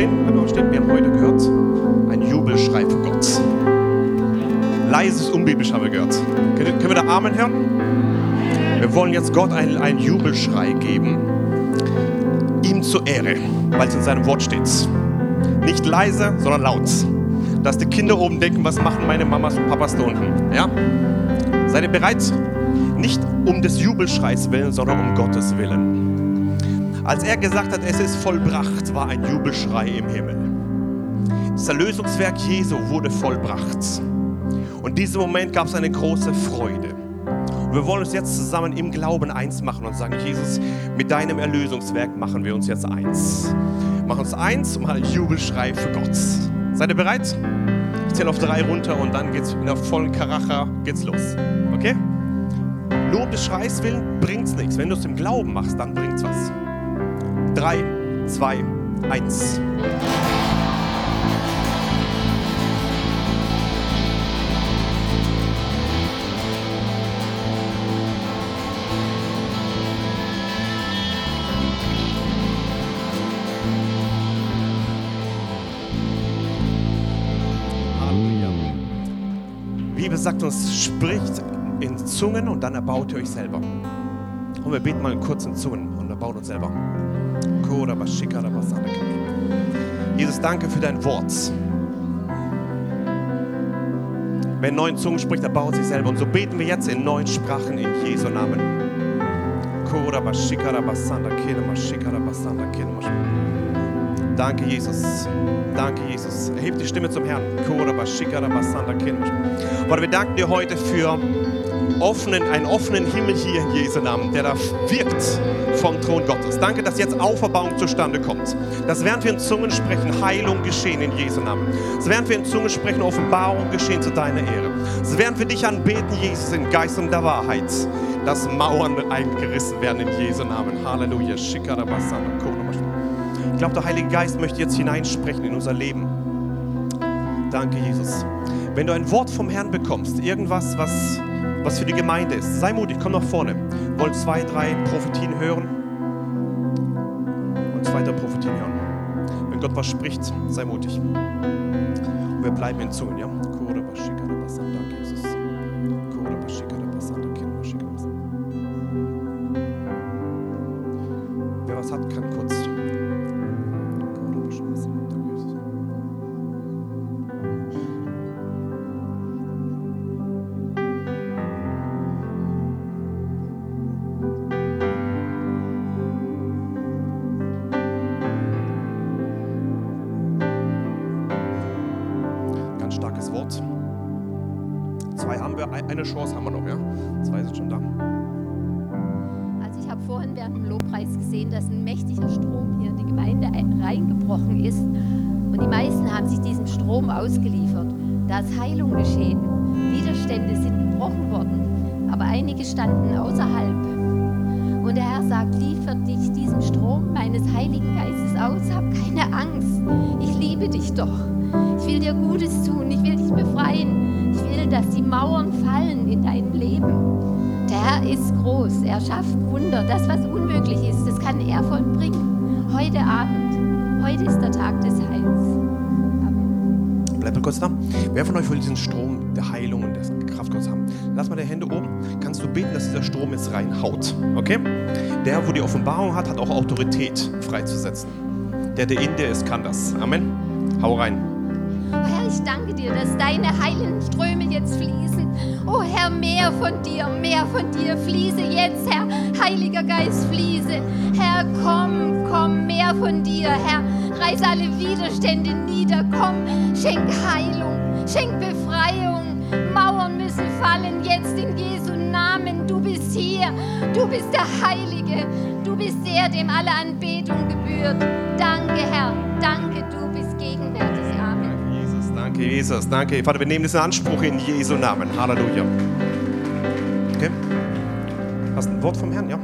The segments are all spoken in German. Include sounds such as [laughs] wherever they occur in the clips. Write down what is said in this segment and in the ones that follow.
aufstehen? Bleibt aufstehen. Wir haben heute gehört, ein Jubelschrei für Gott. Leises, unbiblisch haben wir gehört. Können, können wir da Amen hören? Wir wollen jetzt Gott einen, einen Jubelschrei geben. Ihm zur Ehre, weil es in seinem Wort steht. Nicht leise, sondern laut. Dass die Kinder oben denken, was machen meine Mamas und Papas da unten. Ja? Seid ihr bereit? Nicht um des Jubelschreis willen, sondern um Gottes Willen. Als er gesagt hat, es ist vollbracht, war ein Jubelschrei im Himmel. Das Erlösungswerk Jesu wurde vollbracht. Und in diesem Moment gab es eine große Freude. Und wir wollen uns jetzt zusammen im Glauben eins machen und sagen, Jesus, mit deinem Erlösungswerk machen wir uns jetzt eins. Machen uns eins und machen einen Jubelschrei für Gott. Seid ihr bereit? Ich zähle auf drei runter und dann geht's in der vollen Karacha geht's los. Okay? Um des Schreis willen bringt's nichts. Wenn du es im Glauben machst, dann bringt's was. Drei, zwei, eins. Sagt uns, spricht in Zungen und dann erbaut ihr euch selber. Und wir beten mal in kurzen Zungen und erbauen uns selber. Jesus, danke für dein Wort. Wer in neuen Zungen spricht, erbaut sich selber. Und so beten wir jetzt in neuen Sprachen in Jesu Namen. Danke, Jesus. Danke, Jesus. Erheb die Stimme zum Herrn. Vater, wir danken dir heute für offenen, einen offenen Himmel hier in Jesu Namen, der da wirkt vom Thron Gottes. Danke, dass jetzt Auferbauung zustande kommt. Dass während wir in Zungen sprechen, Heilung geschehen in Jesu Namen. Dass während wir in Zungen sprechen, Offenbarung geschehen zu deiner Ehre. Dass während wir dich anbeten, Jesus, in Geist und der Wahrheit, dass Mauern eingerissen werden in Jesu Namen. Halleluja. Ich glaube, der Heilige Geist möchte jetzt hineinsprechen in unser Leben. Danke, Jesus. Wenn du ein Wort vom Herrn bekommst, irgendwas, was, was für die Gemeinde ist, sei mutig, komm nach vorne. Wollt zwei, drei Prophetien hören und zweiter Prophetien hören. Wenn Gott was spricht, sei mutig. Und wir bleiben in Zungen, ja? Einige standen außerhalb. Und der Herr sagt, liefert dich diesem Strom meines Heiligen Geistes aus. Hab keine Angst. Ich liebe dich doch. Ich will dir Gutes tun. Ich will dich befreien. Ich will, dass die Mauern fallen in deinem Leben. Der Herr ist groß, er schafft Wunder. Das, was unmöglich ist, das kann er vollbringen. Heute Abend, heute ist der Tag des Heils. Amen. Bleibt mal kurz da. Wer von euch will diesen Strom der Heilung und der Kraft Gottes haben? Lass mal die Hände oben. Kannst du beten, dass dieser Strom jetzt reinhaut? Okay? Der, wo die Offenbarung hat, hat auch Autorität freizusetzen. Der, der in dir ist, kann das. Amen. Hau rein. Oh Herr, ich danke dir, dass deine heilenden Ströme jetzt fließen. Oh Herr, mehr von dir, mehr von dir. Fließe jetzt, Herr. Heiliger Geist, fließe. Herr, komm, komm, mehr von dir. Herr, reiß alle Widerstände nieder. Komm, schenk Heilung, schenk Befreiung. Mauern müssen fallen jetzt in Jesu Namen. Du bist hier. Du bist der Heilige. Du bist der, dem alle Anbetung gebührt. Danke, Herr. Danke, du bist gegenwärtig. Amen. Danke, Jesus. Danke, Jesus. Danke. Vater, wir nehmen das in Anspruch in Jesu Namen. Halleluja. Okay? Hast du ein Wort vom Herrn? Ja?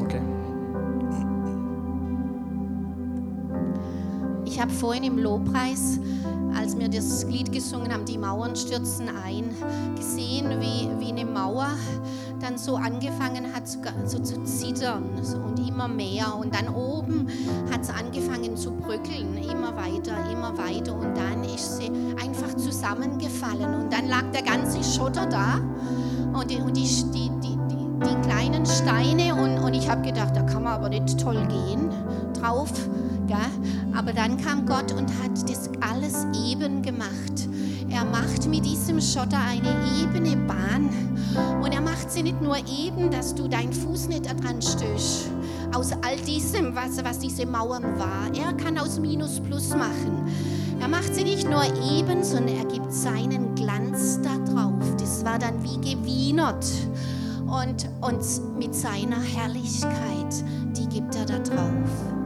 Okay. Ich habe vorhin im Lobpreis, als wir das Lied gesungen haben, die Mauern stürzen ein, gesehen, wie, wie eine Mauer dann so angefangen hat so zu zittern und immer mehr. Und dann oben hat es angefangen zu bröckeln, immer weiter, immer weiter. Und dann ist sie einfach zusammengefallen. Und dann lag der ganze Schotter da und die, und die, die, die, die kleinen Steine. Und, und ich habe gedacht, da kann man aber nicht toll gehen drauf. Gell? Aber dann kam Gott und hat das alles eben gemacht. Er macht mit diesem Schotter eine ebene Bahn. Und er macht sie nicht nur eben, dass du deinen Fuß nicht dran stößt. Aus all diesem, was, was diese Mauern war. Er kann aus Minus Plus machen. Er macht sie nicht nur eben, sondern er gibt seinen Glanz da drauf. Das war dann wie gewienert. Und, und mit seiner Herrlichkeit, die gibt er da drauf.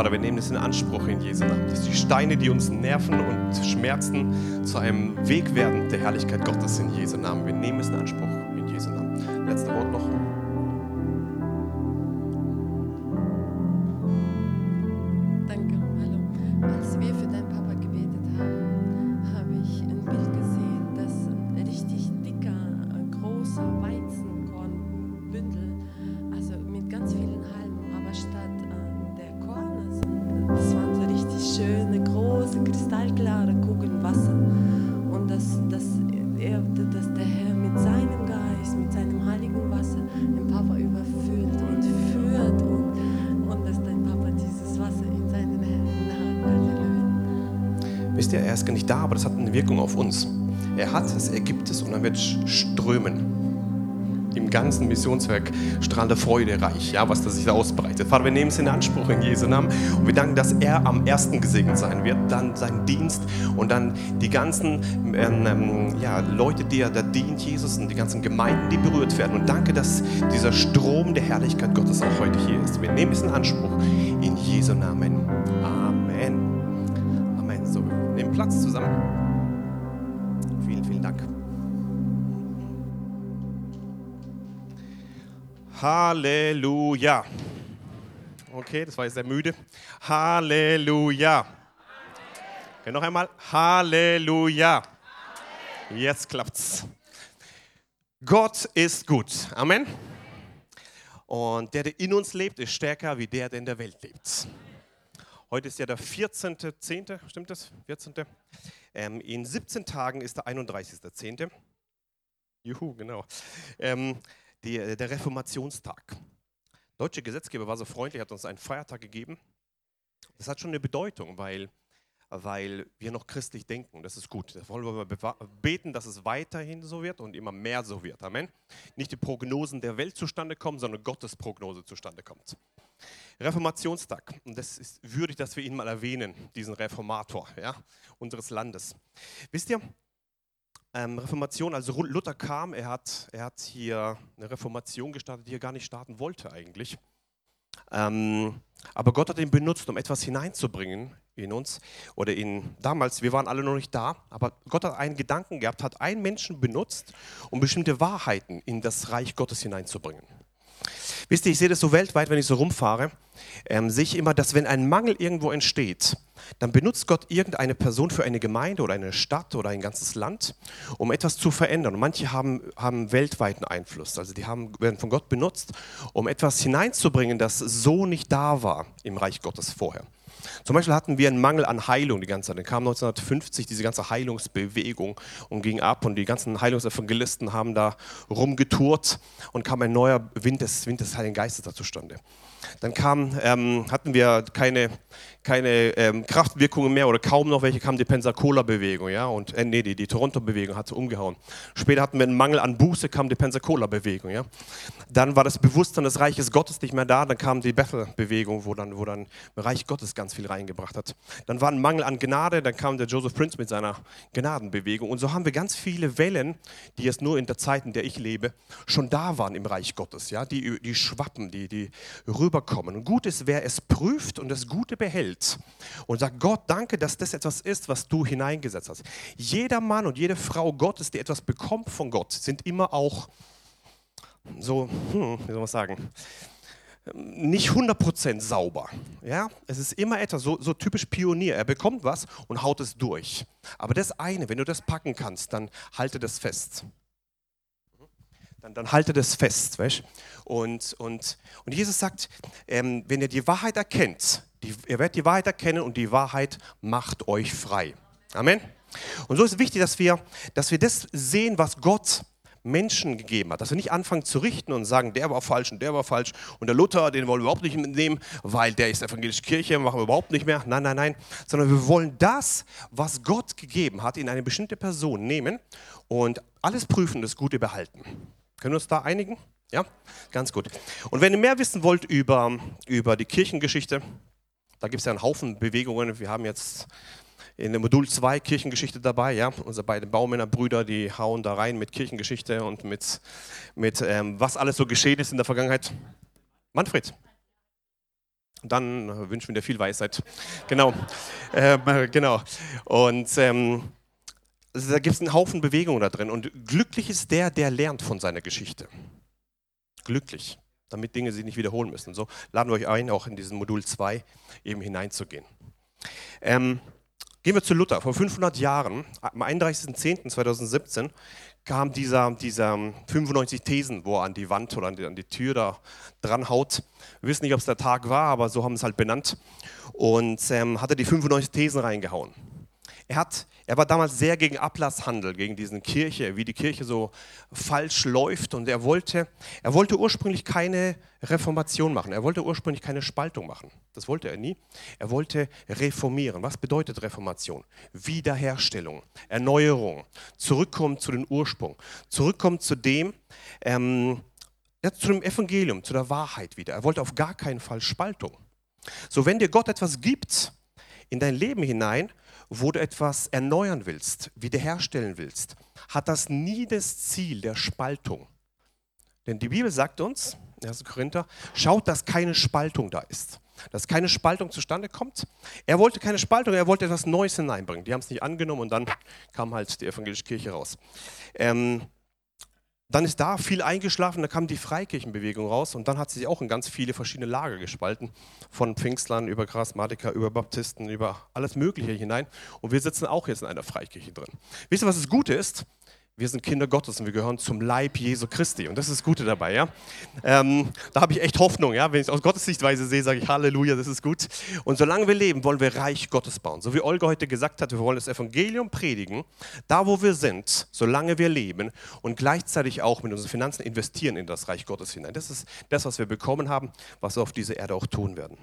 Vater, wir nehmen es in Anspruch in Jesu Namen, dass die Steine, die uns nerven und schmerzen, zu einem Weg werden der Herrlichkeit Gottes in Jesu Namen. Wir nehmen es in Anspruch in Jesu Namen. Letzte Wort noch. Im ganzen Missionswerk strahlende Freude reich, ja, was das sich ausbreitet. Vater, wir nehmen es in Anspruch in Jesu Namen und wir danken, dass er am ersten gesegnet sein wird, dann sein Dienst und dann die ganzen ähm, ähm, ja, Leute, die er da dient, Jesus, und die ganzen Gemeinden, die berührt werden. Und danke, dass dieser Strom der Herrlichkeit Gottes auch heute hier ist. Wir nehmen es in Anspruch in Jesu Namen. Amen. Amen. So, wir nehmen Platz zusammen. Halleluja. Okay, das war jetzt sehr müde. Halleluja. Okay, noch einmal. Halleluja. Jetzt klappt's. Gott ist gut. Amen. Und der, der in uns lebt, ist stärker wie der, der in der Welt lebt. Heute ist ja der 14.10., stimmt das? 14. Ähm, in 17 Tagen ist der 31.10. Juhu, genau. Ähm, die, äh, der Reformationstag. Der deutsche Gesetzgeber war so freundlich, hat uns einen Feiertag gegeben. Das hat schon eine Bedeutung, weil, weil wir noch christlich denken. Das ist gut. Das wollen wir beten, dass es weiterhin so wird und immer mehr so wird. Amen. Nicht die Prognosen der Welt zustande kommen, sondern Gottes Prognose zustande kommt. Reformationstag. Und das ist würdig, dass wir ihn mal erwähnen, diesen Reformator ja, unseres Landes. Wisst ihr, ähm, Reformation, also Luther kam, er hat, er hat hier eine Reformation gestartet, die er gar nicht starten wollte eigentlich. Ähm, aber Gott hat ihn benutzt, um etwas hineinzubringen in uns oder in damals, wir waren alle noch nicht da, aber Gott hat einen Gedanken gehabt, hat einen Menschen benutzt, um bestimmte Wahrheiten in das Reich Gottes hineinzubringen. Wisst ihr, ich sehe das so weltweit, wenn ich so rumfahre, ähm, sehe ich immer, dass wenn ein Mangel irgendwo entsteht, dann benutzt Gott irgendeine Person für eine Gemeinde oder eine Stadt oder ein ganzes Land, um etwas zu verändern. Und manche haben, haben weltweiten Einfluss, also die haben, werden von Gott benutzt, um etwas hineinzubringen, das so nicht da war im Reich Gottes vorher. Zum Beispiel hatten wir einen Mangel an Heilung die ganze Zeit. Dann kam 1950 diese ganze Heilungsbewegung und ging ab und die ganzen Heilungsevangelisten haben da rumgetourt und kam ein neuer Wind des, Wind des Heiligen Geistes da zustande. Dann kam, ähm, hatten wir keine, keine ähm, Kraftwirkungen mehr oder kaum noch welche, kam die Pensacola-Bewegung, ja, und äh, nee, die, die Toronto-Bewegung hat umgehauen. Später hatten wir einen Mangel an Buße, kam die Pensacola-Bewegung, ja. Dann war das Bewusstsein des Reiches Gottes nicht mehr da, dann kam die Bethel-Bewegung, wo dann, wo dann Reich Gottes ganz viel reingebracht hat. Dann war ein Mangel an Gnade, dann kam der Joseph Prince mit seiner Gnadenbewegung und so haben wir ganz viele Wellen, die jetzt nur in der Zeit, in der ich lebe, schon da waren im Reich Gottes, ja, die, die schwappen, die, die rüberkommen. Und gut ist, wer es prüft und das Gute behält, und sagt, Gott, danke, dass das etwas ist, was du hineingesetzt hast. Jeder Mann und jede Frau Gottes, die etwas bekommt von Gott, sind immer auch so, hm, wie soll man sagen, nicht 100% sauber. Ja? Es ist immer etwas, so, so typisch Pionier. Er bekommt was und haut es durch. Aber das eine, wenn du das packen kannst, dann halte das fest. Dann, dann halte das fest. Weißt? Und, und, und Jesus sagt, ähm, wenn ihr die Wahrheit erkennt, die, ihr werdet die Wahrheit erkennen und die Wahrheit macht euch frei. Amen. Und so ist es wichtig, dass wir, dass wir das sehen, was Gott Menschen gegeben hat. Dass wir nicht anfangen zu richten und sagen, der war falsch und der war falsch und der Luther, den wollen wir überhaupt nicht nehmen, weil der ist evangelische Kirche, machen wir überhaupt nicht mehr. Nein, nein, nein. Sondern wir wollen das, was Gott gegeben hat, in eine bestimmte Person nehmen und alles prüfen, das Gute behalten. Können wir uns da einigen? Ja, ganz gut. Und wenn ihr mehr wissen wollt über, über die Kirchengeschichte, da gibt es ja einen Haufen Bewegungen. Wir haben jetzt in der Modul 2 Kirchengeschichte dabei. Ja? Unsere beiden Baumännerbrüder, die hauen da rein mit Kirchengeschichte und mit, mit ähm, was alles so geschehen ist in der Vergangenheit. Manfred. Dann wünschen wir dir viel Weisheit. Genau. Ähm, genau. Und ähm, da gibt es einen Haufen Bewegungen da drin. Und glücklich ist der, der lernt von seiner Geschichte. Glücklich, damit Dinge sich nicht wiederholen müssen. So laden wir euch ein, auch in diesen Modul 2 eben hineinzugehen. Ähm, Gehen wir zu Luther. Vor 500 Jahren, am 31.10.2017, kam dieser, dieser 95 Thesen, wo er an die Wand oder an die, an die Tür da dran haut. Wir wissen nicht, ob es der Tag war, aber so haben es halt benannt. Und ähm, hat er die 95 Thesen reingehauen. Er, hat, er war damals sehr gegen Ablasshandel, gegen diese Kirche, wie die Kirche so falsch läuft. Und er wollte, er wollte ursprünglich keine Reformation machen. Er wollte ursprünglich keine Spaltung machen. Das wollte er nie. Er wollte reformieren. Was bedeutet Reformation? Wiederherstellung, Erneuerung, zurückkommen zu den Ursprung, zurückkommen zu dem, ähm, ja, zu dem Evangelium, zu der Wahrheit wieder. Er wollte auf gar keinen Fall Spaltung. So, wenn dir Gott etwas gibt in dein Leben hinein, wo du etwas erneuern willst, wiederherstellen willst, hat das nie das Ziel der Spaltung. Denn die Bibel sagt uns, 1. Korinther, schaut, dass keine Spaltung da ist. Dass keine Spaltung zustande kommt. Er wollte keine Spaltung, er wollte etwas Neues hineinbringen. Die haben es nicht angenommen und dann kam halt die evangelische Kirche raus. Ähm, dann ist da viel eingeschlafen, da kam die Freikirchenbewegung raus und dann hat sie sich auch in ganz viele verschiedene Lager gespalten, von Pfingstlern über Charismatiker, über Baptisten, über alles Mögliche hinein. Und wir sitzen auch jetzt in einer Freikirche drin. Wisst ihr, was das Gute ist? Wir sind Kinder Gottes und wir gehören zum Leib Jesu Christi. Und das ist das Gute dabei, ja. Ähm, da habe ich echt Hoffnung, ja. Wenn ich es aus Gottes Sichtweise sehe, sage ich Halleluja, das ist gut. Und solange wir leben, wollen wir Reich Gottes bauen. So wie Olga heute gesagt hat, wir wollen das Evangelium predigen, da wo wir sind, solange wir leben und gleichzeitig auch mit unseren Finanzen investieren in das Reich Gottes hinein. Das ist das, was wir bekommen haben, was wir auf dieser Erde auch tun werden.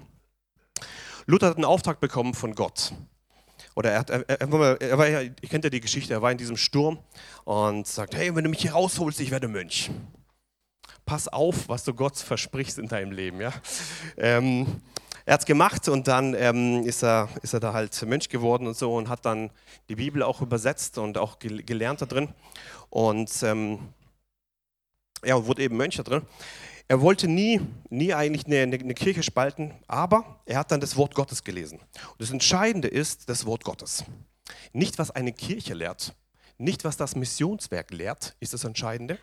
Luther hat einen Auftrag bekommen von Gott. Oder er, hat, er, er, er war ja, ihr kennt ja die Geschichte, er war in diesem Sturm und sagt, hey, wenn du mich hier rausholst, ich werde Mönch. Pass auf, was du Gott versprichst in deinem Leben. Ja? Ähm, er hat es gemacht und dann ähm, ist, er, ist er da halt Mönch geworden und so und hat dann die Bibel auch übersetzt und auch gelernt da drin. Und ähm, ja, wurde eben Mönch da drin. Er wollte nie, nie eigentlich eine, eine, Kirche spalten, aber er hat dann das Wort Gottes gelesen. Und das Entscheidende ist das Wort Gottes. Nicht, was eine Kirche lehrt, nicht, was das Missionswerk lehrt, ist das Entscheidende.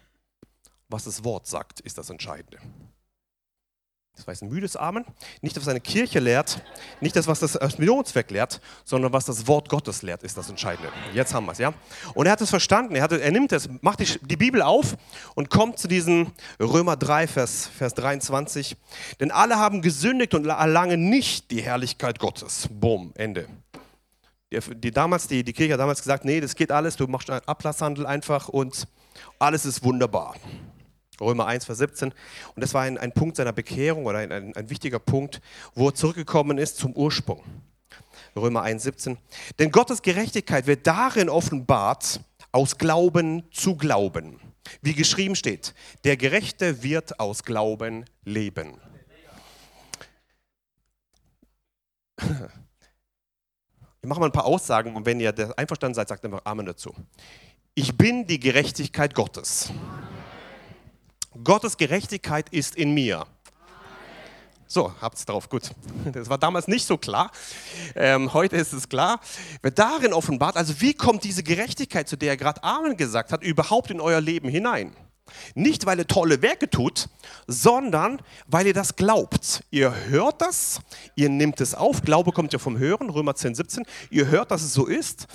Was das Wort sagt, ist das Entscheidende. Das jetzt ein müdes Amen. Nicht, was eine Kirche lehrt, nicht das, was das Missionszweck lehrt, sondern was das Wort Gottes lehrt, ist das Entscheidende. Jetzt haben wir es, ja? Und er hat es verstanden. Er, hat, er nimmt es, macht die, die, Bibel auf und kommt zu diesem Römer 3, Vers, Vers 23. Denn alle haben gesündigt und erlangen nicht die Herrlichkeit Gottes. Bumm, Ende. Die, die, damals, die, die Kirche hat damals gesagt, nee, das geht alles, du machst einen Ablasshandel einfach und alles ist wunderbar. Römer 1, Vers 17. Und das war ein, ein Punkt seiner Bekehrung oder ein, ein, ein wichtiger Punkt, wo er zurückgekommen ist zum Ursprung. Römer 1, 17. Denn Gottes Gerechtigkeit wird darin offenbart, aus Glauben zu Glauben. Wie geschrieben steht, der Gerechte wird aus Glauben leben. Ich mache mal ein paar Aussagen und wenn ihr einverstanden seid, sagt einfach Amen dazu. Ich bin die Gerechtigkeit Gottes. Gottes Gerechtigkeit ist in mir. So, habt es drauf, gut. Das war damals nicht so klar. Ähm, heute ist es klar. Wird darin offenbart, also wie kommt diese Gerechtigkeit, zu der er gerade Amen gesagt hat, überhaupt in euer Leben hinein? Nicht, weil ihr tolle Werke tut, sondern weil ihr das glaubt. Ihr hört das, ihr nehmt es auf. Glaube kommt ja vom Hören, Römer 10, 17. Ihr hört, dass es so ist,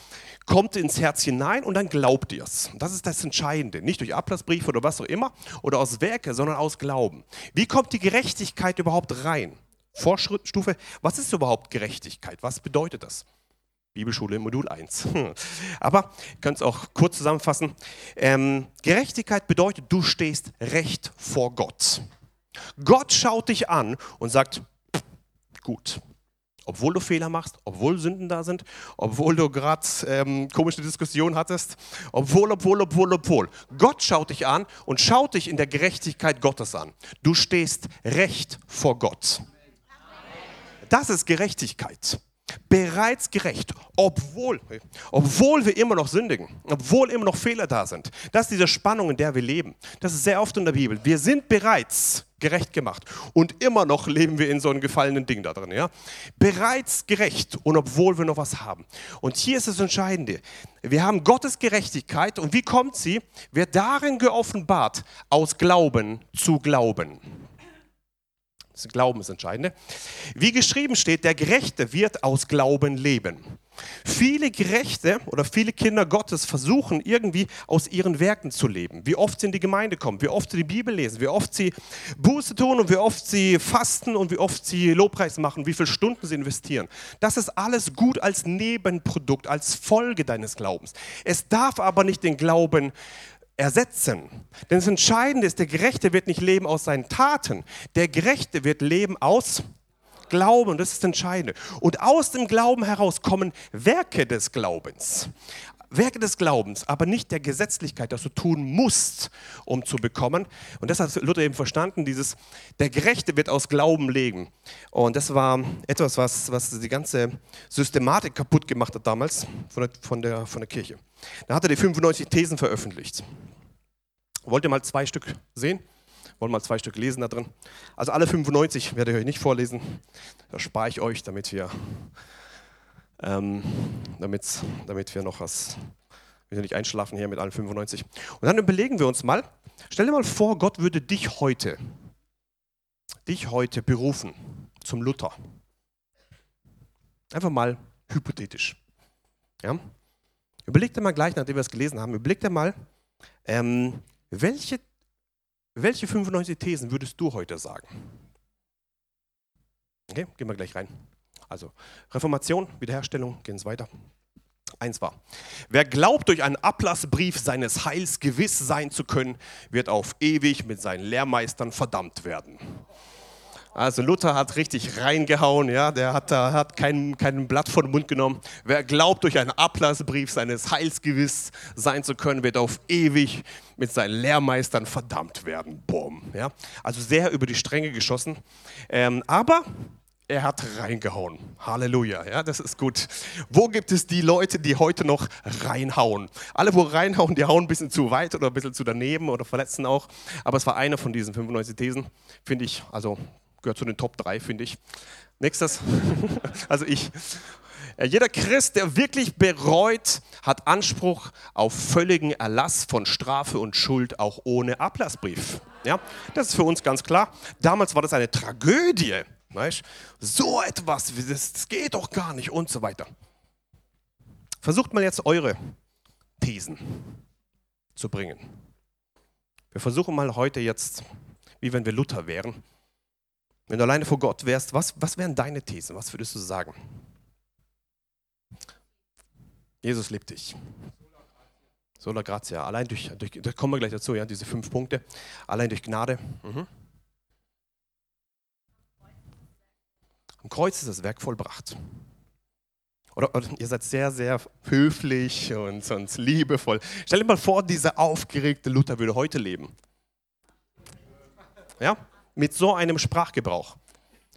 kommt ins Herz hinein und dann glaubt ihr es. Das ist das Entscheidende. Nicht durch Ablassbrief oder was auch immer oder aus Werke, sondern aus Glauben. Wie kommt die Gerechtigkeit überhaupt rein? Vorschrittstufe, was ist überhaupt Gerechtigkeit? Was bedeutet das? Bibelschule Modul 1. [laughs] Aber kann es auch kurz zusammenfassen. Ähm, Gerechtigkeit bedeutet, du stehst recht vor Gott. Gott schaut dich an und sagt, gut, obwohl du Fehler machst, obwohl Sünden da sind, obwohl du gerade ähm, komische Diskussionen hattest, obwohl, obwohl, obwohl, obwohl. Gott schaut dich an und schaut dich in der Gerechtigkeit Gottes an. Du stehst recht vor Gott. Das ist Gerechtigkeit bereits gerecht, obwohl, obwohl wir immer noch sündigen, obwohl immer noch Fehler da sind. Das ist diese Spannung, in der wir leben. Das ist sehr oft in der Bibel. Wir sind bereits gerecht gemacht und immer noch leben wir in so einem gefallenen Ding da drin. Ja? Bereits gerecht und obwohl wir noch was haben. Und hier ist das Entscheidende. Wir haben Gottes Gerechtigkeit und wie kommt sie? Wird darin geoffenbart, aus Glauben zu Glauben. Das Glauben ist entscheidend. Wie geschrieben steht, der Gerechte wird aus Glauben leben. Viele Gerechte oder viele Kinder Gottes versuchen irgendwie aus ihren Werken zu leben. Wie oft sie in die Gemeinde kommen, wie oft sie die Bibel lesen, wie oft sie Buße tun und wie oft sie fasten und wie oft sie Lobpreis machen, wie viele Stunden sie investieren. Das ist alles gut als Nebenprodukt, als Folge deines Glaubens. Es darf aber nicht den Glauben ersetzen. Denn das Entscheidende ist, der Gerechte wird nicht leben aus seinen Taten, der Gerechte wird leben aus Glauben, und das ist das Entscheidende. Und aus dem Glauben heraus kommen Werke des Glaubens. Werke des Glaubens, aber nicht der Gesetzlichkeit, dass du tun musst, um zu bekommen. Und das hat Luther eben verstanden, dieses, der Gerechte wird aus Glauben leben. Und das war etwas, was, was die ganze Systematik kaputt gemacht hat damals von der, von der, von der Kirche. Da hat er die 95 Thesen veröffentlicht. Wollt ihr mal zwei Stück sehen? Wollen mal zwei Stück lesen da drin? Also alle 95 werde ich euch nicht vorlesen. Das spare ich euch, damit wir, ähm, damit, damit wir noch was, wir nicht einschlafen hier mit allen 95. Und dann überlegen wir uns mal, stell dir mal vor, Gott würde dich heute, dich heute berufen zum Luther. Einfach mal hypothetisch. Ja? Überleg dir mal gleich, nachdem wir es gelesen haben, überleg dir mal, ähm, welche, welche 95 Thesen würdest du heute sagen? Okay, gehen wir gleich rein. Also, Reformation, Wiederherstellung, gehen es weiter. Eins war, wer glaubt, durch einen Ablassbrief seines Heils gewiss sein zu können, wird auf ewig mit seinen Lehrmeistern verdammt werden. Also Luther hat richtig reingehauen, ja, der hat, da, hat kein, kein Blatt vor den Mund genommen. Wer glaubt, durch einen Ablassbrief seines Heils gewiss sein zu können, wird auf ewig mit seinen Lehrmeistern verdammt werden. Boom. Ja. Also sehr über die Stränge geschossen. Ähm, aber er hat reingehauen. Halleluja, ja, das ist gut. Wo gibt es die Leute, die heute noch reinhauen? Alle, wo reinhauen, die hauen ein bisschen zu weit oder ein bisschen zu daneben oder verletzen auch. Aber es war einer von diesen 95 Thesen, finde ich, also gehört zu den Top 3, finde ich. Nächstes, [laughs] also ich. Jeder Christ, der wirklich bereut, hat Anspruch auf völligen Erlass von Strafe und Schuld, auch ohne Ablassbrief. Ja, das ist für uns ganz klar. Damals war das eine Tragödie. Weißt? So etwas, das geht doch gar nicht und so weiter. Versucht mal jetzt eure Thesen zu bringen. Wir versuchen mal heute jetzt, wie wenn wir Luther wären, wenn du alleine vor Gott wärst, was, was wären deine Thesen? Was würdest du sagen? Jesus liebt dich. Sola gratia. Allein durch, durch, da kommen wir gleich dazu, ja, diese fünf Punkte. Allein durch Gnade. Mhm. Am Kreuz ist das Werk vollbracht. Oder, oder, ihr seid sehr, sehr höflich und, und liebevoll. Stell dir mal vor, dieser aufgeregte Luther würde heute leben. Ja? Mit so einem Sprachgebrauch.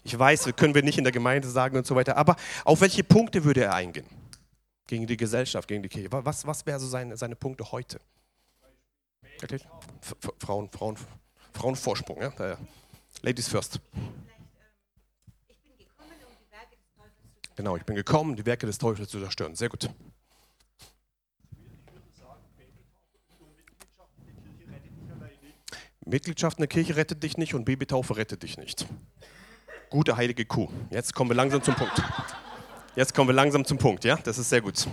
Ich weiß, können wir nicht in der Gemeinde sagen und so weiter, aber auf welche Punkte würde er eingehen? Gegen die Gesellschaft, gegen die Kirche. Was, was wären so seine, seine Punkte heute? Frauen, Frauen, Frauenvorsprung, ja? Ladies first. Genau, ich bin gekommen, die Werke des Teufels zu zerstören. Sehr gut. Mitgliedschaft in der Kirche rettet dich nicht und Babytaufe rettet dich nicht. Gute heilige Kuh. Jetzt kommen wir langsam zum Punkt. Jetzt kommen wir langsam zum Punkt, ja? Das ist sehr gut.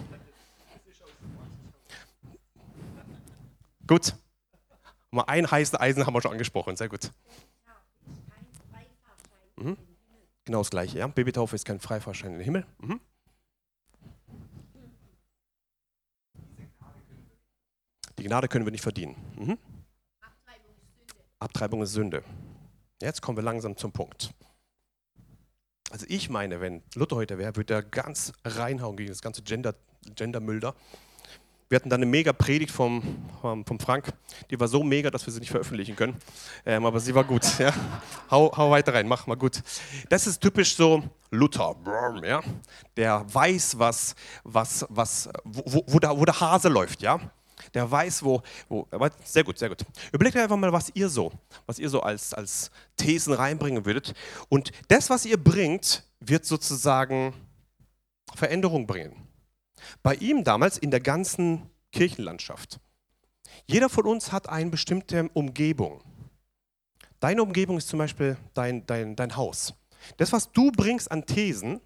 Gut. Mal ein heißes Eisen haben wir schon angesprochen, sehr gut. Mhm. Genau das gleiche, ja? Babytaufe ist kein Freifahrschein in den Himmel. Mhm. Die Gnade können wir nicht verdienen. Mhm. Abtreibung ist Sünde. Jetzt kommen wir langsam zum Punkt. Also ich meine, wenn Luther heute wäre, würde er ganz reinhauen gegen das ganze Gender, Gendermüll da. Wir hatten dann eine mega Predigt vom, vom Frank. Die war so mega, dass wir sie nicht veröffentlichen können. Ähm, aber sie war gut. Ja. Hau, hau weiter rein, mach mal gut. Das ist typisch so Luther. Ja. Der weiß, was, was, was, wo, wo, der, wo der Hase läuft. Ja der weiß, wo, wo sehr gut, sehr gut. Überlegt einfach mal, was ihr so, was ihr so als, als Thesen reinbringen würdet. Und das, was ihr bringt, wird sozusagen Veränderung bringen. Bei ihm damals in der ganzen Kirchenlandschaft. Jeder von uns hat eine bestimmte Umgebung. Deine Umgebung ist zum Beispiel dein, dein, dein Haus. Das, was du bringst an Thesen,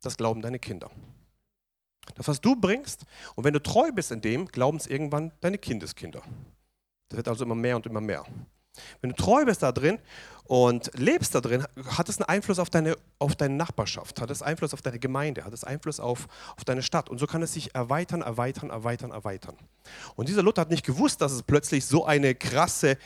das glauben deine Kinder. Das, was du bringst, und wenn du treu bist in dem, glauben es irgendwann deine Kindeskinder. Das wird also immer mehr und immer mehr. Wenn du treu bist da drin und lebst da drin, hat es einen Einfluss auf deine, auf deine Nachbarschaft, hat es Einfluss auf deine Gemeinde, hat es Einfluss auf, auf deine Stadt. Und so kann es sich erweitern, erweitern, erweitern, erweitern. Und dieser Luther hat nicht gewusst, dass es plötzlich so eine krasse